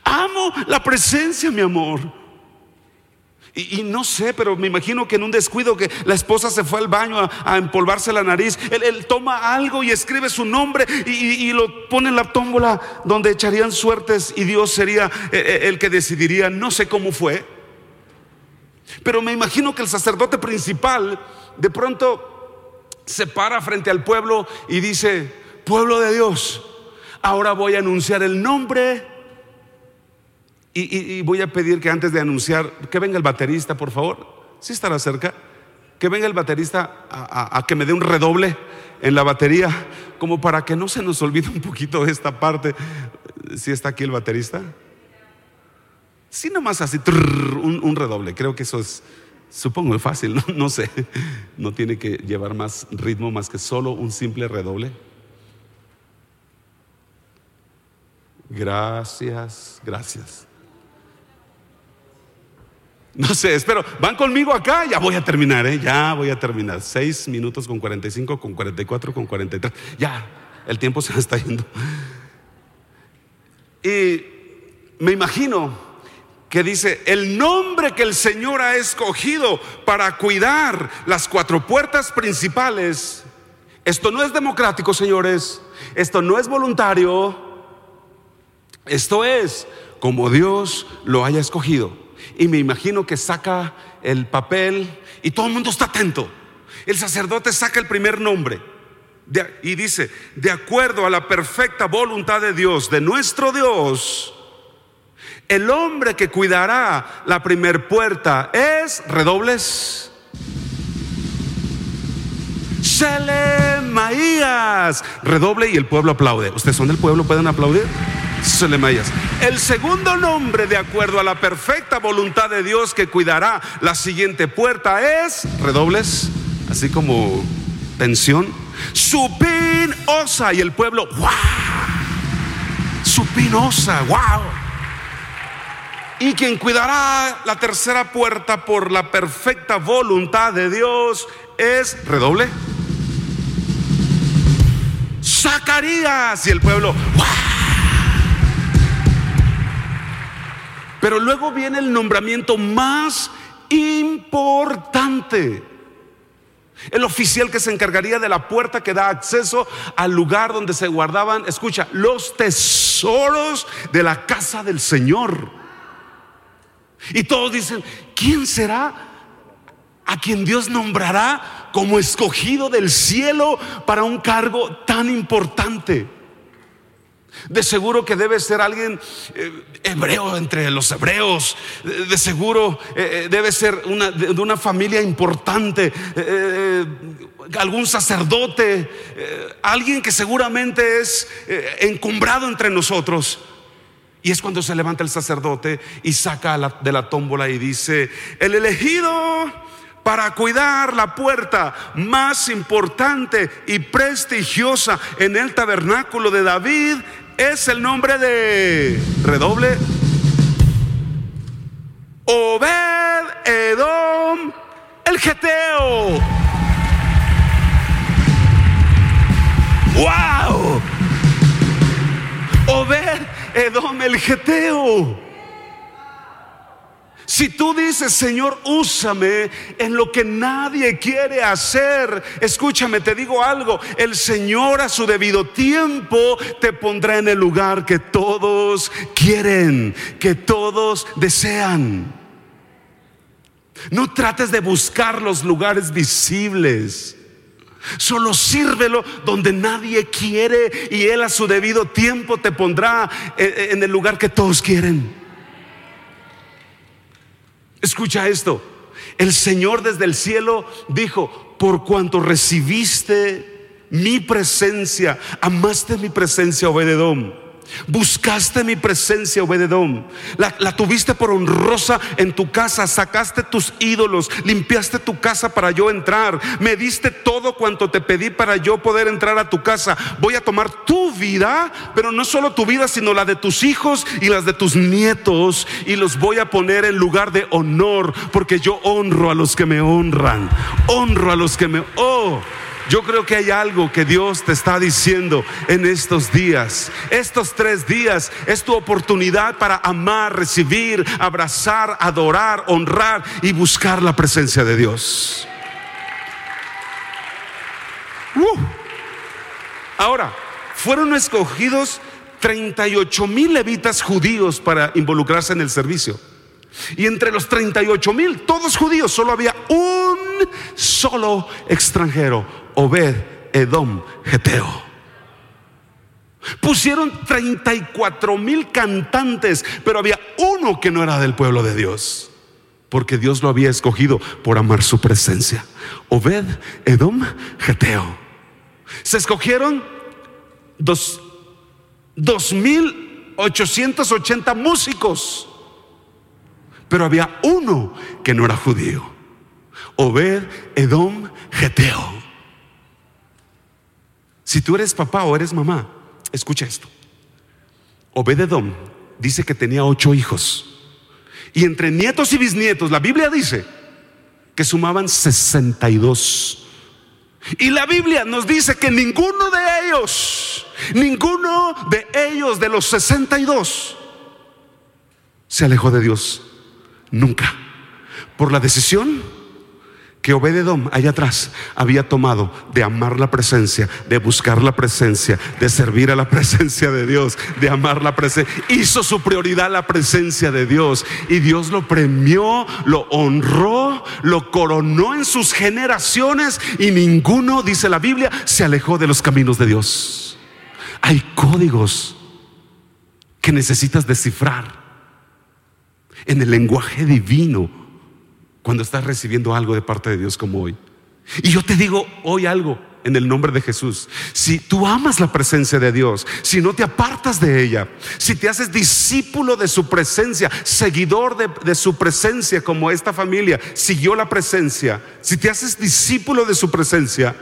Amo la presencia, mi amor. Y, no sé, pero me imagino que en un descuido que la esposa se fue al baño a, empolvarse la nariz, él, toma algo y escribe su nombre y, lo pone en la tómbola donde echarían suertes y Dios sería eh, eh, el que decidiría. No sé cómo fue, pero me imagino que el sacerdote principal de pronto se para frente al pueblo y dice, pueblo de Dios, ahora voy a anunciar el nombre y, voy a pedir que antes de anunciar, que venga el baterista, por favor. Si estará cerca. Que venga el baterista a, que me dé un redoble en la batería, como para que no se nos olvide un poquito esta parte. Si está aquí el baterista. Sí, nomás así, un, redoble. Creo que eso es, supongo, fácil, no sé. No tiene que llevar más ritmo más que solo un simple redoble. Gracias, gracias. No sé, espero. ¿Van conmigo acá? Ya voy a terminar, ¿eh? Ya voy a terminar. Seis minutos con 45, con 44, con 43. Ya, el tiempo se me está yendo. Y me imagino que dice, el nombre que el Señor ha escogido para cuidar las cuatro puertas principales. Esto no es democrático, señores. Esto no es voluntario. Esto es como Dios lo haya escogido y me imagino que saca el papel y todo el mundo está atento. El sacerdote saca el primer nombre y dice, de acuerdo a la perfecta voluntad de Dios, de nuestro Dios, el hombre que cuidará la primer puerta es, redobles, Selemaías. Redoble y el pueblo aplaude. ¿Ustedes son del pueblo? ¿Pueden aplaudir? El segundo nombre, de acuerdo a la perfecta voluntad de Dios que cuidará la siguiente puerta, es redobles, así como pensión. Supin osa y el pueblo, ¡wow! Supin osa, ¡wow! Y quien cuidará la tercera puerta por la perfecta voluntad de Dios es redoble. Zacarías y el pueblo, ¡wow! Pero luego viene el nombramiento más importante. El oficial que se encargaría de la puerta que da acceso al lugar donde se guardaban, escucha, los tesoros de la casa del Señor. Y todos dicen, ¿quién será a quien Dios nombrará como escogido del cielo para un cargo tan importante? De seguro que debe ser alguien eh, hebreo entre los hebreos. De, seguro eh, eh, debe ser una, de, una familia importante. algún sacerdote. alguien que seguramente es encumbrado entre nosotros. Y es cuando se levanta el sacerdote y saca de la tómbola y dice, el elegido para cuidar la puerta más importante y prestigiosa en el tabernáculo de David es el nombre de redoble. Obed Edom el Geteo. ¡Wow! Obed Edom el Geteo. Si tú dices, Señor, úsame en lo que nadie quiere hacer, escúchame, te digo algo, el Señor a su debido tiempo te pondrá en el lugar que todos quieren, que todos desean. No trates de buscar los lugares visibles. Solo sírvelo donde nadie quiere y Él a su debido tiempo te pondrá eh, eh, en el lugar que todos quieren. Escucha esto. El Señor desde el cielo dijo, por cuanto recibiste mi presencia, amaste mi presencia, Obededón Buscaste mi presencia, Obededón. La, la, tuviste por honrosa en tu casa. Sacaste tus ídolos. Limpiaste tu casa para yo entrar. Me diste todo cuanto te pedí para yo poder entrar a tu casa. Voy a tomar tu vida, pero no solo tu vida, sino la de tus hijos y las de tus nietos. Y los voy a poner en lugar de honor, porque yo honro a los que me honran. Honro a los que me... Oh. Yo creo que hay algo que Dios te está diciendo en estos días. Estos tres días es tu oportunidad para amar, recibir, abrazar, adorar, honrar y buscar la presencia de Dios. Uh. Ahora, fueron escogidos 38 mil levitas judíos para involucrarse en el servicio. Y entre los 38 mil, todos judíos, solo había un solo extranjero, Obed Edom Geteo. Pusieron 34 mil cantantes, pero había uno que no era del pueblo de Dios, porque Dios lo había escogido por amar su presencia. Obed Edom Geteo. Se escogieron dos, dos mil ochenta músicos, pero había uno que no era judío. Obed Edom Geteo. Si tú eres papá o eres mamá, escucha esto. Obededom dice que tenía ocho hijos. Y entre nietos y bisnietos, la Biblia dice que sumaban 62. Y la Biblia nos dice que ninguno de ellos, ninguno de ellos de los 62 se alejó de Dios. Nunca. Por la decisión que Obededom allá atrás había tomado de amar la presencia, de buscar la presencia, de servir a la presencia de Dios, de amar la presencia. Hizo su prioridad la presencia de Dios y Dios lo premió, lo honró, lo coronó en sus generaciones y ninguno, dice la Biblia, se alejó de los caminos de Dios. Hay códigos que necesitas descifrar en el lenguaje divino cuando estás recibiendo algo de parte de Dios como hoy. Y yo te digo hoy algo en el nombre de Jesús. Si tú amas la presencia de Dios, si no te apartas de ella, si te haces discípulo de su presencia, seguidor de, su presencia como esta familia siguió la presencia, si te haces discípulo de su presencia,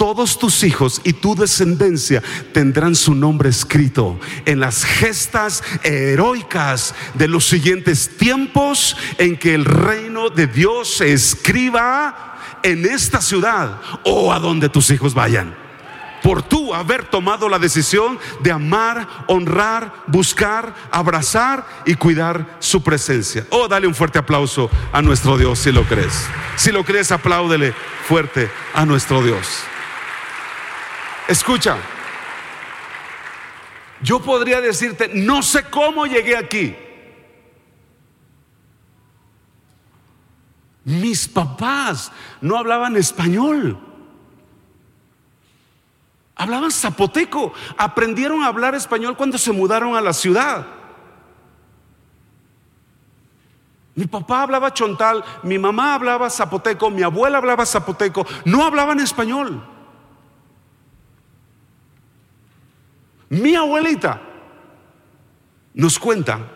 todos tus hijos y tu descendencia tendrán su nombre escrito en las gestas heroicas de los siguientes tiempos en que el reino de Dios se escriba en esta ciudad o a donde tus hijos vayan. Por tú haber tomado la decisión de amar, honrar, buscar, abrazar y cuidar su presencia. Oh, dale un fuerte aplauso a nuestro Dios si lo crees. Si lo crees, apláudele fuerte a nuestro Dios. Escucha, yo podría decirte, no sé cómo llegué aquí. Mis papás no hablaban español. Hablaban zapoteco. Aprendieron a hablar español cuando se mudaron a la ciudad. Mi papá hablaba chontal, mi mamá hablaba zapoteco, mi abuela hablaba zapoteco. No hablaban español. Mi abuelita nos cuenta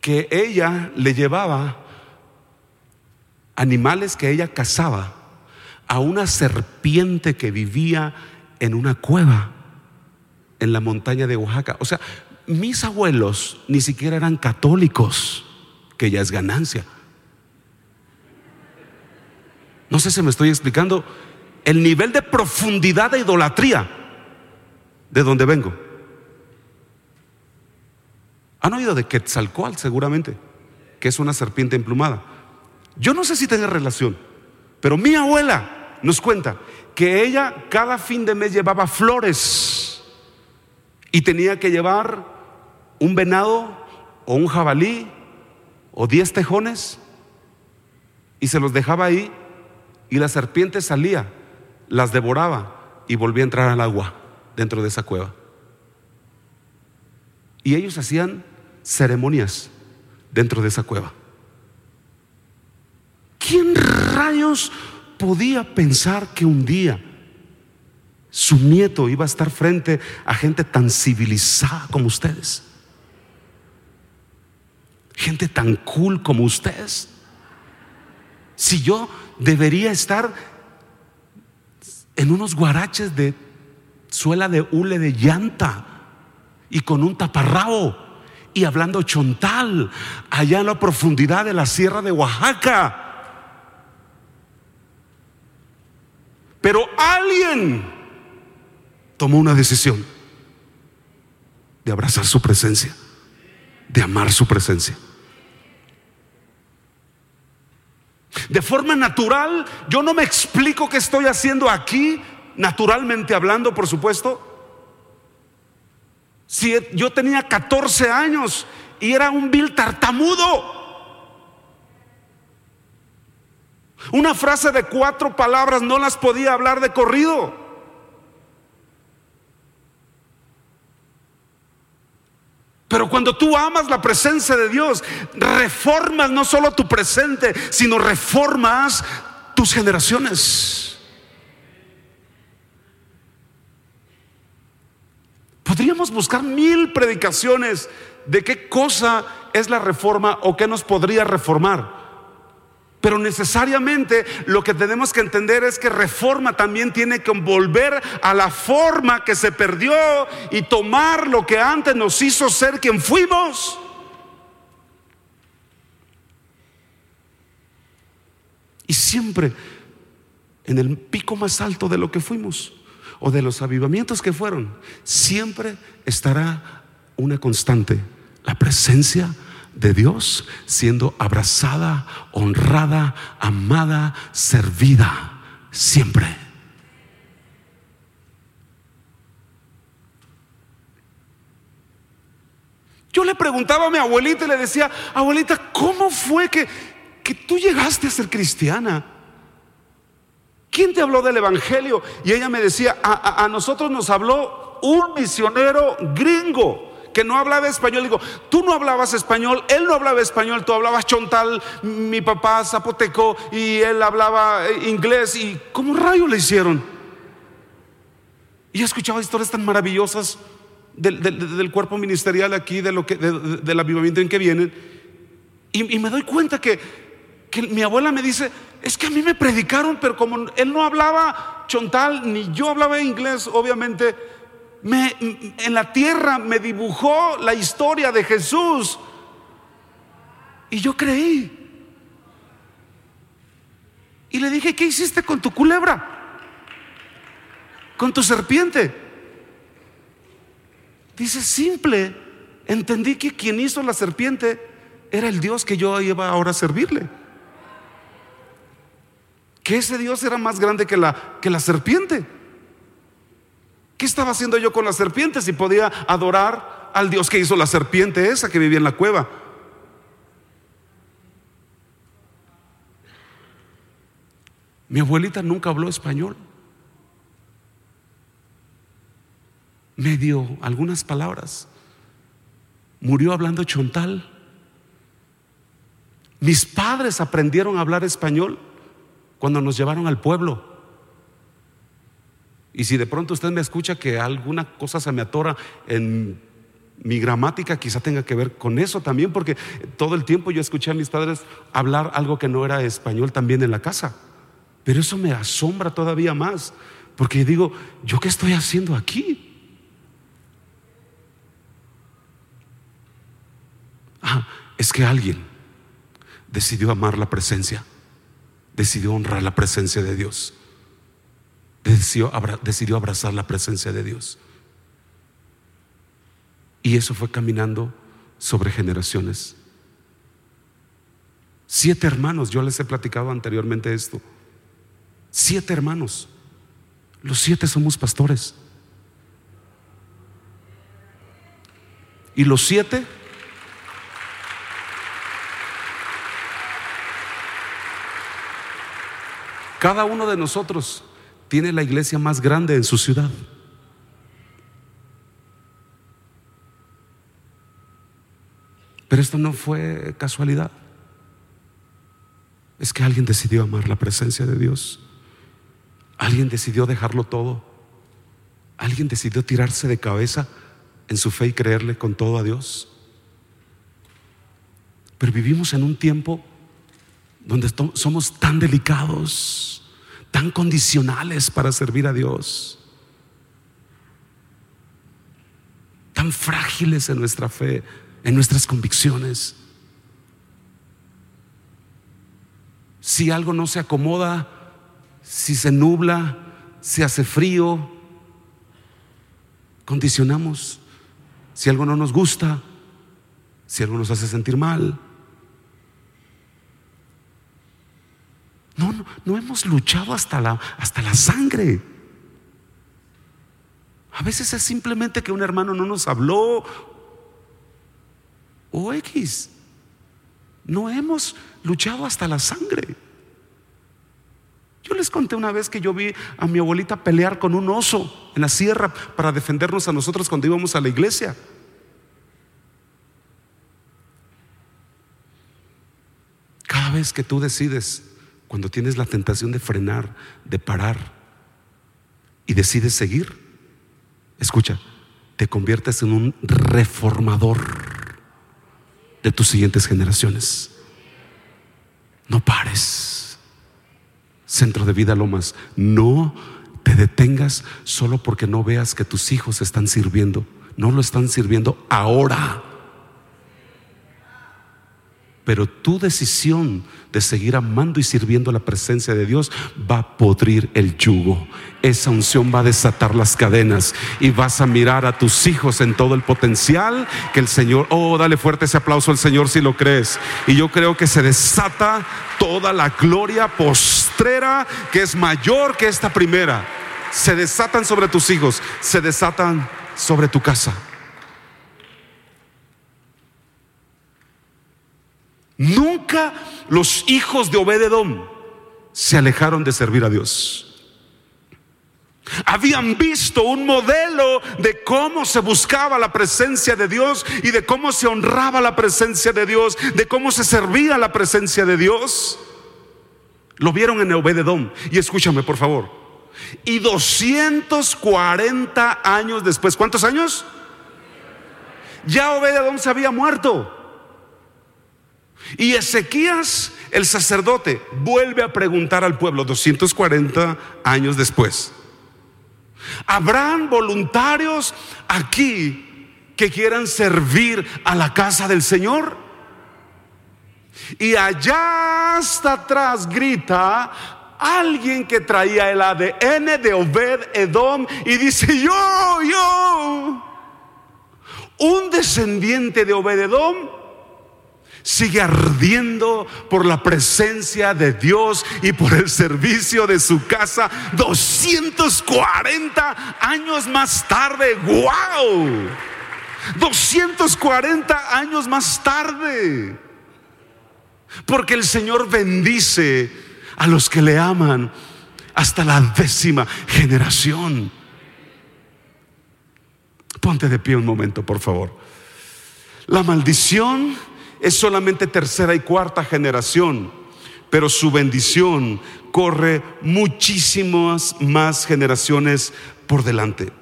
que ella le llevaba animales que ella cazaba a una serpiente que vivía en una cueva en la montaña de Oaxaca. O sea, mis abuelos ni siquiera eran católicos, que ya es ganancia. No sé si me estoy explicando el nivel de profundidad de idolatría de donde vengo. Han oído de Quetzalcoatl seguramente, que es una serpiente emplumada. Yo no sé si tiene relación, pero mi abuela nos cuenta que ella cada fin de mes llevaba flores y tenía que llevar un venado o un jabalí o diez tejones y se los dejaba ahí y la serpiente salía, las devoraba y volvía a entrar al agua dentro de esa cueva. Y ellos hacían ceremonias dentro de esa cueva. ¿Quién rayos podía pensar que un día su nieto iba a estar frente a gente tan civilizada como ustedes? Gente tan cool como ustedes. Si yo debería estar en unos guaraches de suela de hule de llanta y con un taparrabo y hablando chontal allá en la profundidad de la sierra de Oaxaca. Pero alguien tomó una decisión de abrazar su presencia, de amar su presencia. De forma natural, yo no me explico qué estoy haciendo aquí, naturalmente hablando, por supuesto. Si yo tenía 14 años y era un vil tartamudo. Una frase de cuatro palabras no las podía hablar de corrido. Pero cuando tú amas la presencia de Dios, reformas no solo tu presente, sino reformas tus generaciones. Podríamos buscar mil predicaciones de qué cosa es la reforma o qué nos podría reformar. Pero necesariamente lo que tenemos que entender es que reforma también tiene que volver a la forma que se perdió y tomar lo que antes nos hizo ser quien fuimos. Y siempre en el pico más alto de lo que fuimos o de los avivamientos que fueron, siempre estará una constante, la presencia de Dios siendo abrazada, honrada, amada, servida, siempre. Yo le preguntaba a mi abuelita y le decía, abuelita, ¿cómo fue que, que tú llegaste a ser cristiana? ¿Quién te habló del Evangelio? Y ella me decía, a, a nosotros nos habló un misionero gringo que no hablaba español. Digo, tú no hablabas español, él no hablaba español, tú hablabas chontal, mi papá zapoteco y él hablaba eh, inglés. ¿Y cómo rayo le hicieron? Y he escuchado historias tan maravillosas del, cuerpo ministerial aquí, de lo que, del avivamiento en que vienen. Y, me doy cuenta que, que mi abuela me dice, es que a mí me predicaron, pero como él no hablaba chontal, ni yo hablaba inglés, obviamente, en la tierra me dibujó la historia de Jesús. Y yo creí. Y le dije, ¿qué hiciste con tu culebra? Con tu serpiente. Dice, simple. Entendí que quien hizo la serpiente era el Dios que yo iba ahora a servirle. Que ese Dios era más grande que la, que la serpiente. ¿Qué estaba haciendo yo con la serpiente si podía adorar al Dios que hizo la serpiente esa que vivía en la cueva? Mi abuelita nunca habló español. Me dio algunas palabras. Murió hablando chontal. Mis padres aprendieron a hablar español cuando nos llevaron al pueblo. Y si de pronto usted me escucha que alguna cosa se me atora en mi gramática, quizá tenga que ver con eso también, porque todo el tiempo yo escuché a mis padres hablar algo que no era español también en la casa. Pero eso me asombra todavía más, porque digo, ¿yo qué estoy haciendo aquí? Ah, es que alguien decidió amar la presencia, decidió honrar la presencia de Dios decidió, abrazar la presencia de Dios. Y eso fue caminando sobre generaciones. Siete hermanos, yo les he platicado anteriormente esto. Siete hermanos. Los siete somos pastores. Y los siete Cada uno de nosotros tiene la iglesia más grande en su ciudad. Pero esto no fue casualidad. Es que alguien decidió amar la presencia de Dios. Alguien decidió dejarlo todo. Alguien decidió tirarse de cabeza en su fe y creerle con todo a Dios. Pero vivimos en un tiempo donde somos tan delicados, tan condicionales para servir a Dios, tan frágiles en nuestra fe, en nuestras convicciones. Si algo no se acomoda, si se nubla, si hace frío, condicionamos. Si algo no nos gusta, si algo nos hace sentir mal, No, no, hemos luchado hasta la, hasta la sangre. A veces es simplemente que un hermano no nos habló o X. No hemos luchado hasta la sangre. Yo les conté una vez que yo vi a mi abuelita pelear con un oso en la sierra para defendernos a nosotros cuando íbamos a la iglesia. Cada vez que tú decides cuando tienes la tentación de frenar, de parar y decides seguir, escucha, te conviertes en un reformador de tus siguientes generaciones. No pares. Centro de vida Lomas, no te detengas solo porque no veas que tus hijos están sirviendo. No lo están sirviendo ahora. Pero tu decisión de seguir amando y sirviendo la presencia de Dios va a podrir el yugo. Esa unción va a desatar las cadenas y vas a mirar a tus hijos en todo el potencial que el Señor, oh, dale fuerte ese aplauso al Señor si lo crees. Y yo creo que se desata toda la gloria postrera que es mayor que esta primera. Se desatan sobre tus hijos, se desatan sobre tu casa. Nunca los hijos de Obededón se alejaron de servir a Dios. Habían visto un modelo de cómo se buscaba la presencia de Dios y de cómo se honraba la presencia de Dios, de cómo se servía la presencia de Dios. Lo vieron en Obededón. Y escúchame, por favor. Y 240 años después, ¿cuántos años? Ya Obededón se había muerto. Y Ezequías, el sacerdote, vuelve a preguntar al pueblo 240 años después. ¿Habrán voluntarios aquí que quieran servir a la casa del Señor? Y allá hasta atrás grita alguien que traía el ADN de Obed Edom y dice, yo, yo, un descendiente de Obed Edom sigue ardiendo por la presencia de Dios y por el servicio de su casa 240 años más tarde. ¡Wow! 240 años más tarde. Porque el Señor bendice a los que le aman hasta la décima generación. Ponte de pie un momento, por favor. La maldición es solamente tercera y cuarta generación, pero su bendición corre muchísimas más generaciones por delante.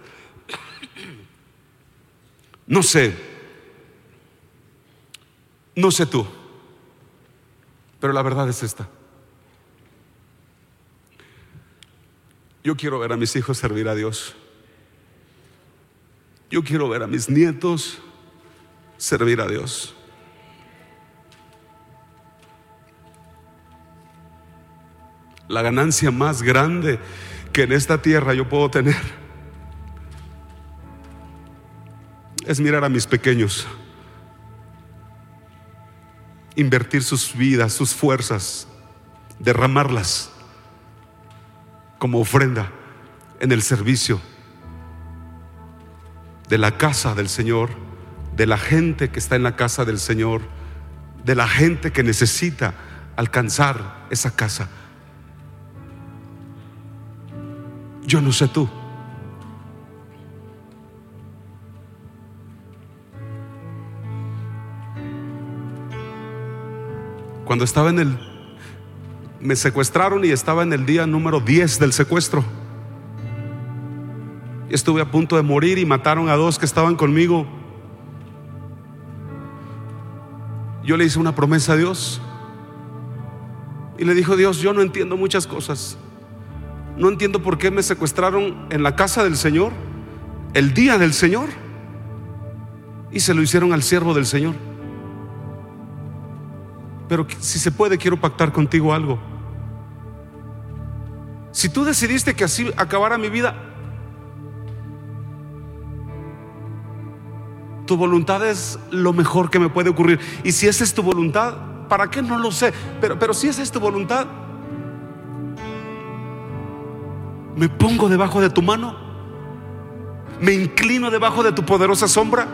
No sé, no sé tú, pero la verdad es esta. Yo quiero ver a mis hijos servir a Dios. Yo quiero ver a mis nietos servir a Dios. La ganancia más grande que en esta tierra yo puedo tener es mirar a mis pequeños invertir sus vidas, sus fuerzas, derramarlas como ofrenda en el servicio de la casa del Señor, de la gente que está en la casa del Señor, de la gente que necesita alcanzar esa casa. Yo no sé tú. Cuando estaba en el... Me secuestraron y estaba en el día número 10 del secuestro. Estuve a punto de morir y mataron a dos que estaban conmigo. Yo le hice una promesa a Dios. Y le dijo Dios, yo no entiendo muchas cosas. No entiendo por qué me secuestraron en la casa del Señor, el día del Señor. Y se lo hicieron al siervo del Señor. Pero si se puede, quiero pactar contigo algo. Si tú decidiste que así acabara mi vida, tu voluntad es lo mejor que me puede ocurrir. Y si esa es tu voluntad, ¿para qué? No lo sé. Pero, pero si esa es tu voluntad, me pongo debajo de tu mano, me inclino debajo de tu poderosa sombra.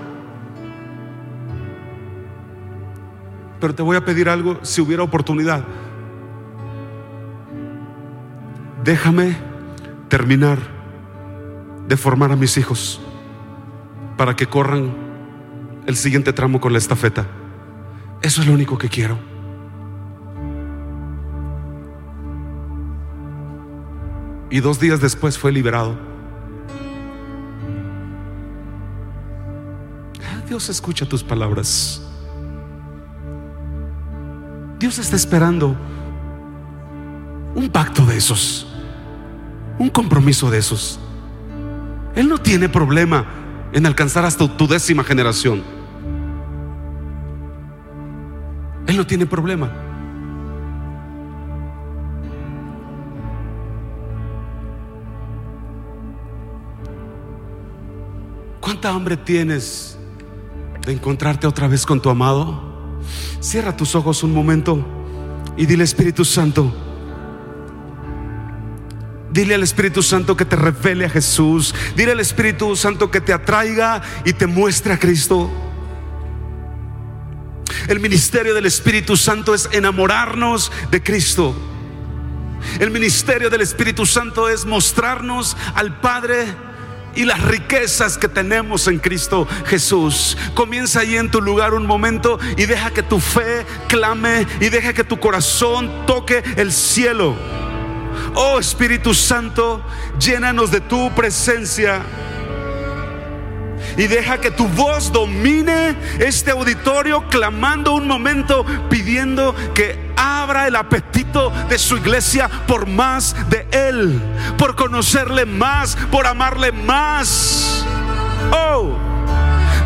Pero te voy a pedir algo si hubiera oportunidad. Déjame terminar de formar a mis hijos para que corran el siguiente tramo con la estafeta. Eso es lo único que quiero. Y dos días después fue liberado. Ah, Dios escucha tus palabras. Dios está esperando un pacto de esos, un compromiso de esos. Él no tiene problema en alcanzar hasta tu décima generación. Él no tiene problema. ¿Cuánta hambre tienes de encontrarte otra vez con tu amado? Cierra tus ojos un momento y dile Espíritu Santo. Dile al Espíritu Santo que te revele a Jesús. Dile al Espíritu Santo que te atraiga y te muestre a Cristo. El ministerio del Espíritu Santo es enamorarnos de Cristo. El ministerio del Espíritu Santo es mostrarnos al Padre y las riquezas que tenemos en Cristo Jesús. Comienza ahí en tu lugar un momento y deja que tu fe clame y deja que tu corazón toque el cielo. Oh Espíritu Santo, llénanos de tu presencia. Y deja que tu voz domine este auditorio clamando un momento, pidiendo que abra el apetito de su iglesia por más de Él, por conocerle más, por amarle más. Oh,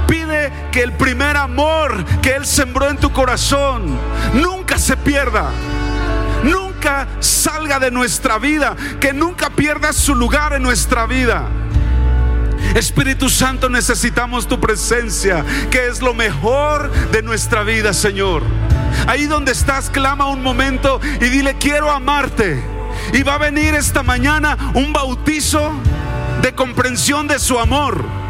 pide que el primer amor que Él sembró en tu corazón nunca se pierda nunca salga de nuestra vida, que nunca pierda su lugar en nuestra vida. Espíritu Santo, necesitamos tu presencia, que es lo mejor de nuestra vida, Señor. Ahí donde estás, clama un momento y dile, quiero amarte. Y va a venir esta mañana un bautizo de comprensión de su amor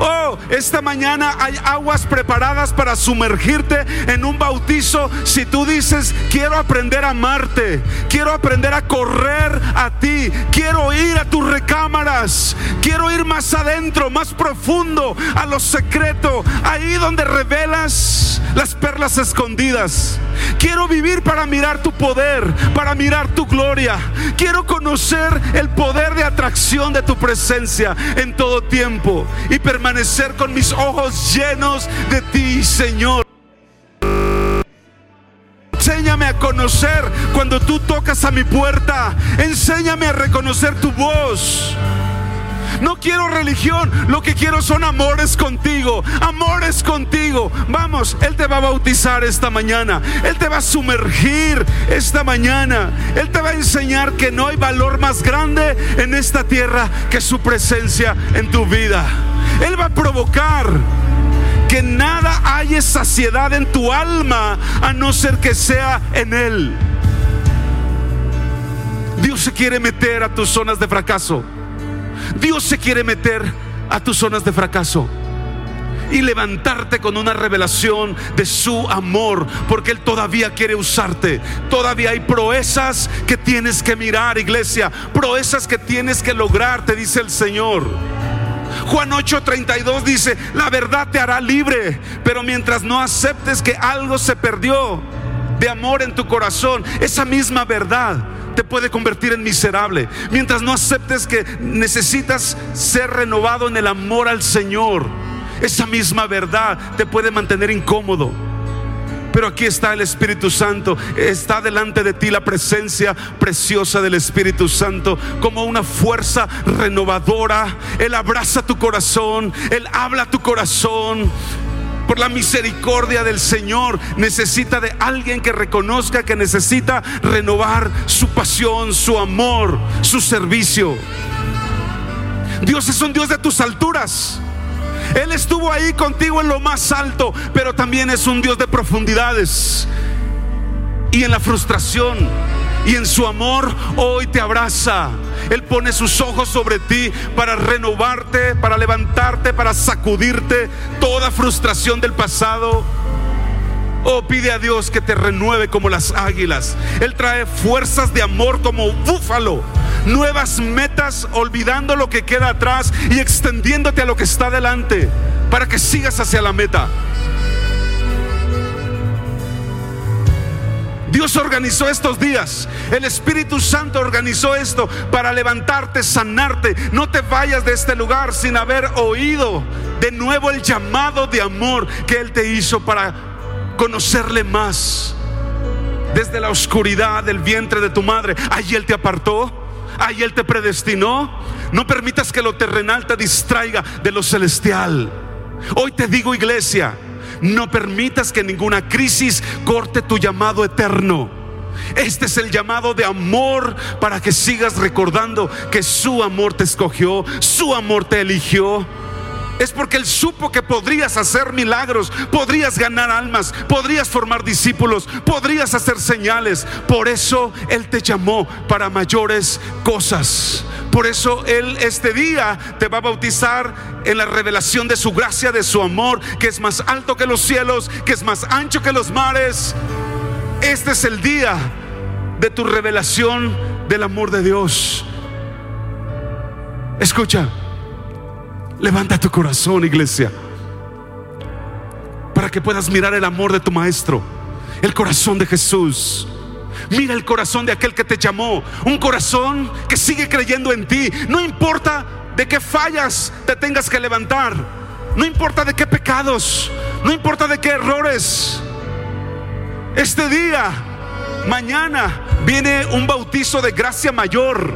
Oh, esta mañana hay aguas preparadas para sumergirte en un bautizo. Si tú dices, quiero aprender a amarte, quiero aprender a correr a ti, quiero ir a tus recámaras, quiero ir más adentro, más profundo, a lo secreto, ahí donde revelas las perlas escondidas. Quiero vivir para mirar tu poder, para mirar tu gloria. Quiero conocer el poder de atracción de tu presencia en todo tiempo y permanecer con mis ojos llenos de ti, Señor. Enséñame a conocer cuando tú tocas a mi puerta. Enséñame a reconocer tu voz. No quiero religión, lo que quiero son amores contigo, amores contigo. Vamos, Él te va a bautizar esta mañana, Él te va a sumergir esta mañana, Él te va a enseñar que no hay valor más grande en esta tierra que su presencia en tu vida. Él va a provocar que nada haya saciedad en tu alma a no ser que sea en Él. Dios se quiere meter a tus zonas de fracaso. Dios se quiere meter a tus zonas de fracaso y levantarte con una revelación de su amor, porque Él todavía quiere usarte. Todavía hay proezas que tienes que mirar, iglesia, proezas que tienes que lograr, te dice el Señor. Juan 8:32 dice, la verdad te hará libre, pero mientras no aceptes que algo se perdió de amor en tu corazón, esa misma verdad te puede convertir en miserable. Mientras no aceptes que necesitas ser renovado en el amor al Señor, esa misma verdad te puede mantener incómodo. Pero aquí está el Espíritu Santo. Está delante de ti la presencia preciosa del Espíritu Santo como una fuerza renovadora. Él abraza tu corazón. Él habla tu corazón. Por la misericordia del Señor necesita de alguien que reconozca que necesita renovar su pasión, su amor, su servicio. Dios es un Dios de tus alturas. Él estuvo ahí contigo en lo más alto, pero también es un Dios de profundidades. Y en la frustración y en su amor hoy te abraza. Él pone sus ojos sobre ti para renovarte, para levantarte, para sacudirte toda frustración del pasado. Oh, pide a Dios que te renueve como las águilas. Él trae fuerzas de amor como búfalo nuevas metas, olvidando lo que queda atrás y extendiéndote a lo que está delante para que sigas hacia la meta. Dios organizó estos días. El Espíritu Santo organizó esto para levantarte, sanarte. No te vayas de este lugar sin haber oído de nuevo el llamado de amor que Él te hizo para conocerle más. Desde la oscuridad del vientre de tu madre, allí Él te apartó. Ahí Él te predestinó. No permitas que lo terrenal te distraiga de lo celestial. Hoy te digo, iglesia, no permitas que ninguna crisis corte tu llamado eterno. Este es el llamado de amor para que sigas recordando que su amor te escogió, su amor te eligió es porque Él supo que podrías hacer milagros, podrías ganar almas, podrías formar discípulos, podrías hacer señales. Por eso Él te llamó para mayores cosas. Por eso Él este día te va a bautizar en la revelación de su gracia, de su amor, que es más alto que los cielos, que es más ancho que los mares. Este es el día de tu revelación del amor de Dios. Escucha. Levanta tu corazón, iglesia, para que puedas mirar el amor de tu Maestro, el corazón de Jesús. Mira el corazón de aquel que te llamó, un corazón que sigue creyendo en ti. No importa de qué fallas te tengas que levantar, no importa de qué pecados, no importa de qué errores. Este día, mañana, viene un bautizo de gracia mayor.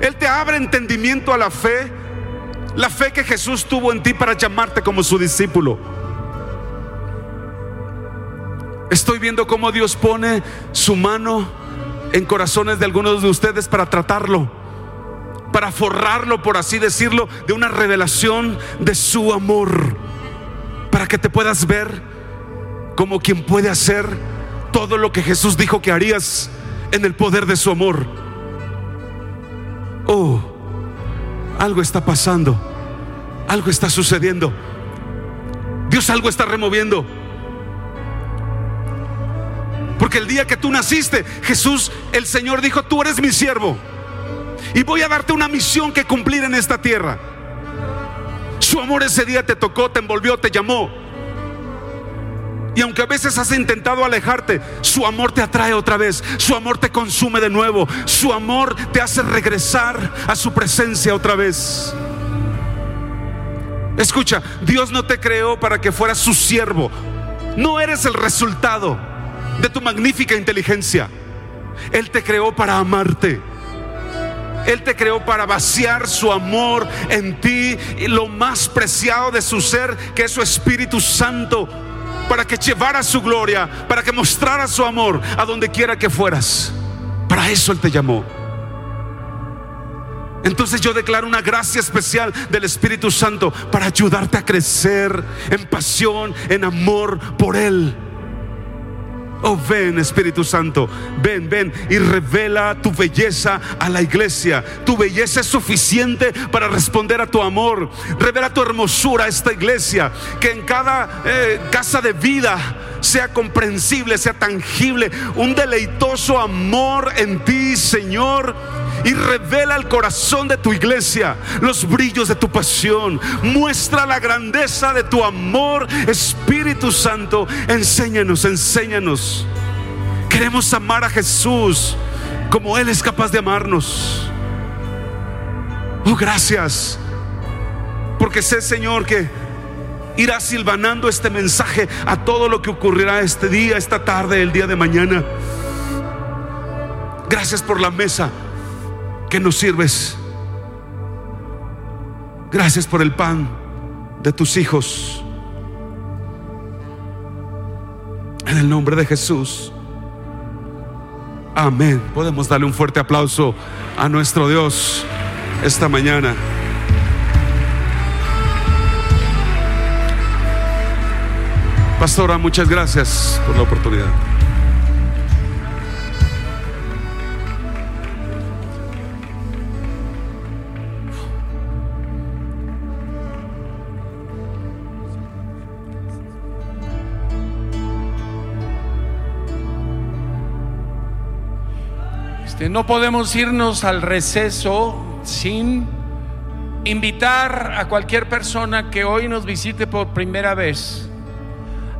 Él te abre entendimiento a la fe la fe que Jesús tuvo en ti para llamarte como su discípulo. Estoy viendo cómo Dios pone su mano en corazones de algunos de ustedes para tratarlo, para forrarlo, por así decirlo, de una revelación de su amor, para que te puedas ver como quien puede hacer todo lo que Jesús dijo que harías en el poder de su amor. Oh algo está pasando, algo está sucediendo. Dios algo está removiendo. Porque el día que tú naciste, Jesús, el Señor dijo, tú eres mi siervo. Y voy a darte una misión que cumplir en esta tierra. Su amor ese día te tocó, te envolvió, te llamó. Y aunque a veces has intentado alejarte, su amor te atrae otra vez, su amor te consume de nuevo, su amor te hace regresar a su presencia otra vez. Escucha, Dios no te creó para que fueras su siervo. No eres el resultado de tu magnífica inteligencia. Él te creó para amarte. Él te creó para vaciar su amor en ti y lo más preciado de su ser, que es su Espíritu Santo para que llevara su gloria, para que mostrara su amor a donde quiera que fueras. Para eso Él te llamó. Entonces yo declaro una gracia especial del Espíritu Santo para ayudarte a crecer en pasión, en amor por Él. Oh, ven Espíritu Santo, ven, ven y revela tu belleza a la iglesia. Tu belleza es suficiente para responder a tu amor. Revela tu hermosura a esta iglesia. Que en cada eh, casa de vida sea comprensible, sea tangible. Un deleitoso amor en ti, Señor y revela el corazón de tu iglesia, los brillos de tu pasión. Muestra la grandeza de tu amor, Espíritu Santo. Enséñanos, enséñanos. Queremos amar a Jesús como Él es capaz de amarnos. Oh, gracias. Porque sé, Señor, que irá silvanando este mensaje a todo lo que ocurrirá este día, esta tarde, el día de mañana. Gracias por la mesa que nos sirves. Gracias por el pan de tus hijos. En el nombre de Jesús. Amén. Podemos darle un fuerte aplauso a nuestro Dios esta mañana. Pastora, muchas gracias por la oportunidad. Este, no podemos irnos al receso sin invitar a cualquier persona que hoy nos visite por primera vez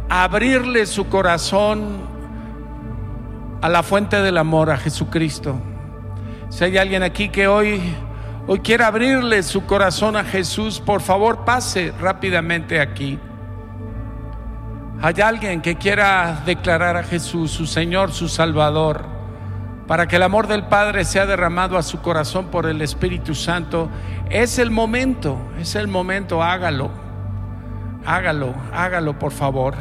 a abrirle su corazón a la fuente del amor, a Jesucristo. Si hay alguien aquí que hoy, hoy quiere abrirle su corazón a Jesús, por favor pase rápidamente aquí. Hay alguien que quiera declarar a Jesús su Señor, su Salvador para que el amor del Padre sea derramado a su corazón por el Espíritu Santo, es el momento, es el momento, hágalo, hágalo, hágalo por favor.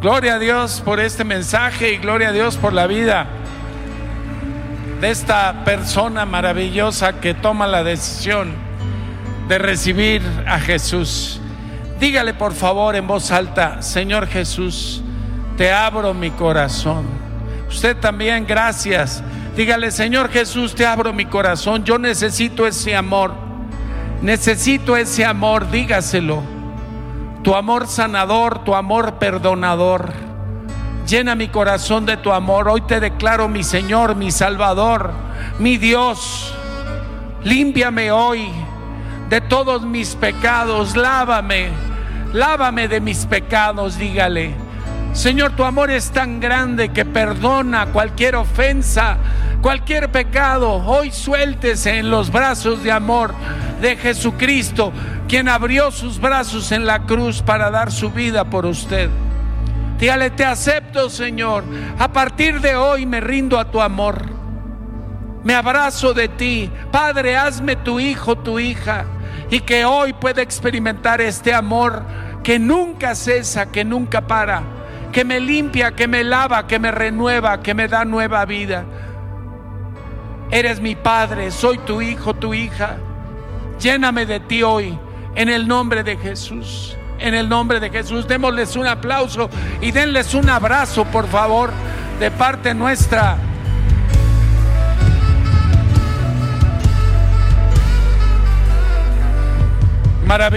Gloria a Dios por este mensaje y gloria a Dios por la vida de esta persona maravillosa que toma la decisión de recibir a Jesús. Dígale por favor en voz alta, Señor Jesús, te abro mi corazón. Usted también, gracias. Dígale, Señor Jesús, te abro mi corazón. Yo necesito ese amor. Necesito ese amor, dígaselo. Tu amor sanador, tu amor perdonador. Llena mi corazón de tu amor. Hoy te declaro mi Señor, mi Salvador, mi Dios. Límpiame hoy de todos mis pecados. Lávame. Lávame de mis pecados, dígale. Señor, tu amor es tan grande que perdona cualquier ofensa, cualquier pecado. Hoy suéltese en los brazos de amor de Jesucristo, quien abrió sus brazos en la cruz para dar su vida por usted. Dígale, te acepto, Señor. A partir de hoy me rindo a tu amor. Me abrazo de ti. Padre, hazme tu hijo, tu hija. Y que hoy pueda experimentar este amor que nunca cesa, que nunca para que me limpia, que me lava, que me renueva, que me da nueva vida. Eres mi Padre, soy tu hijo, tu hija. Lléname de ti hoy, en el nombre de Jesús. En el nombre de Jesús, démosles un aplauso y denles un abrazo, por favor, de parte nuestra. Maravilloso.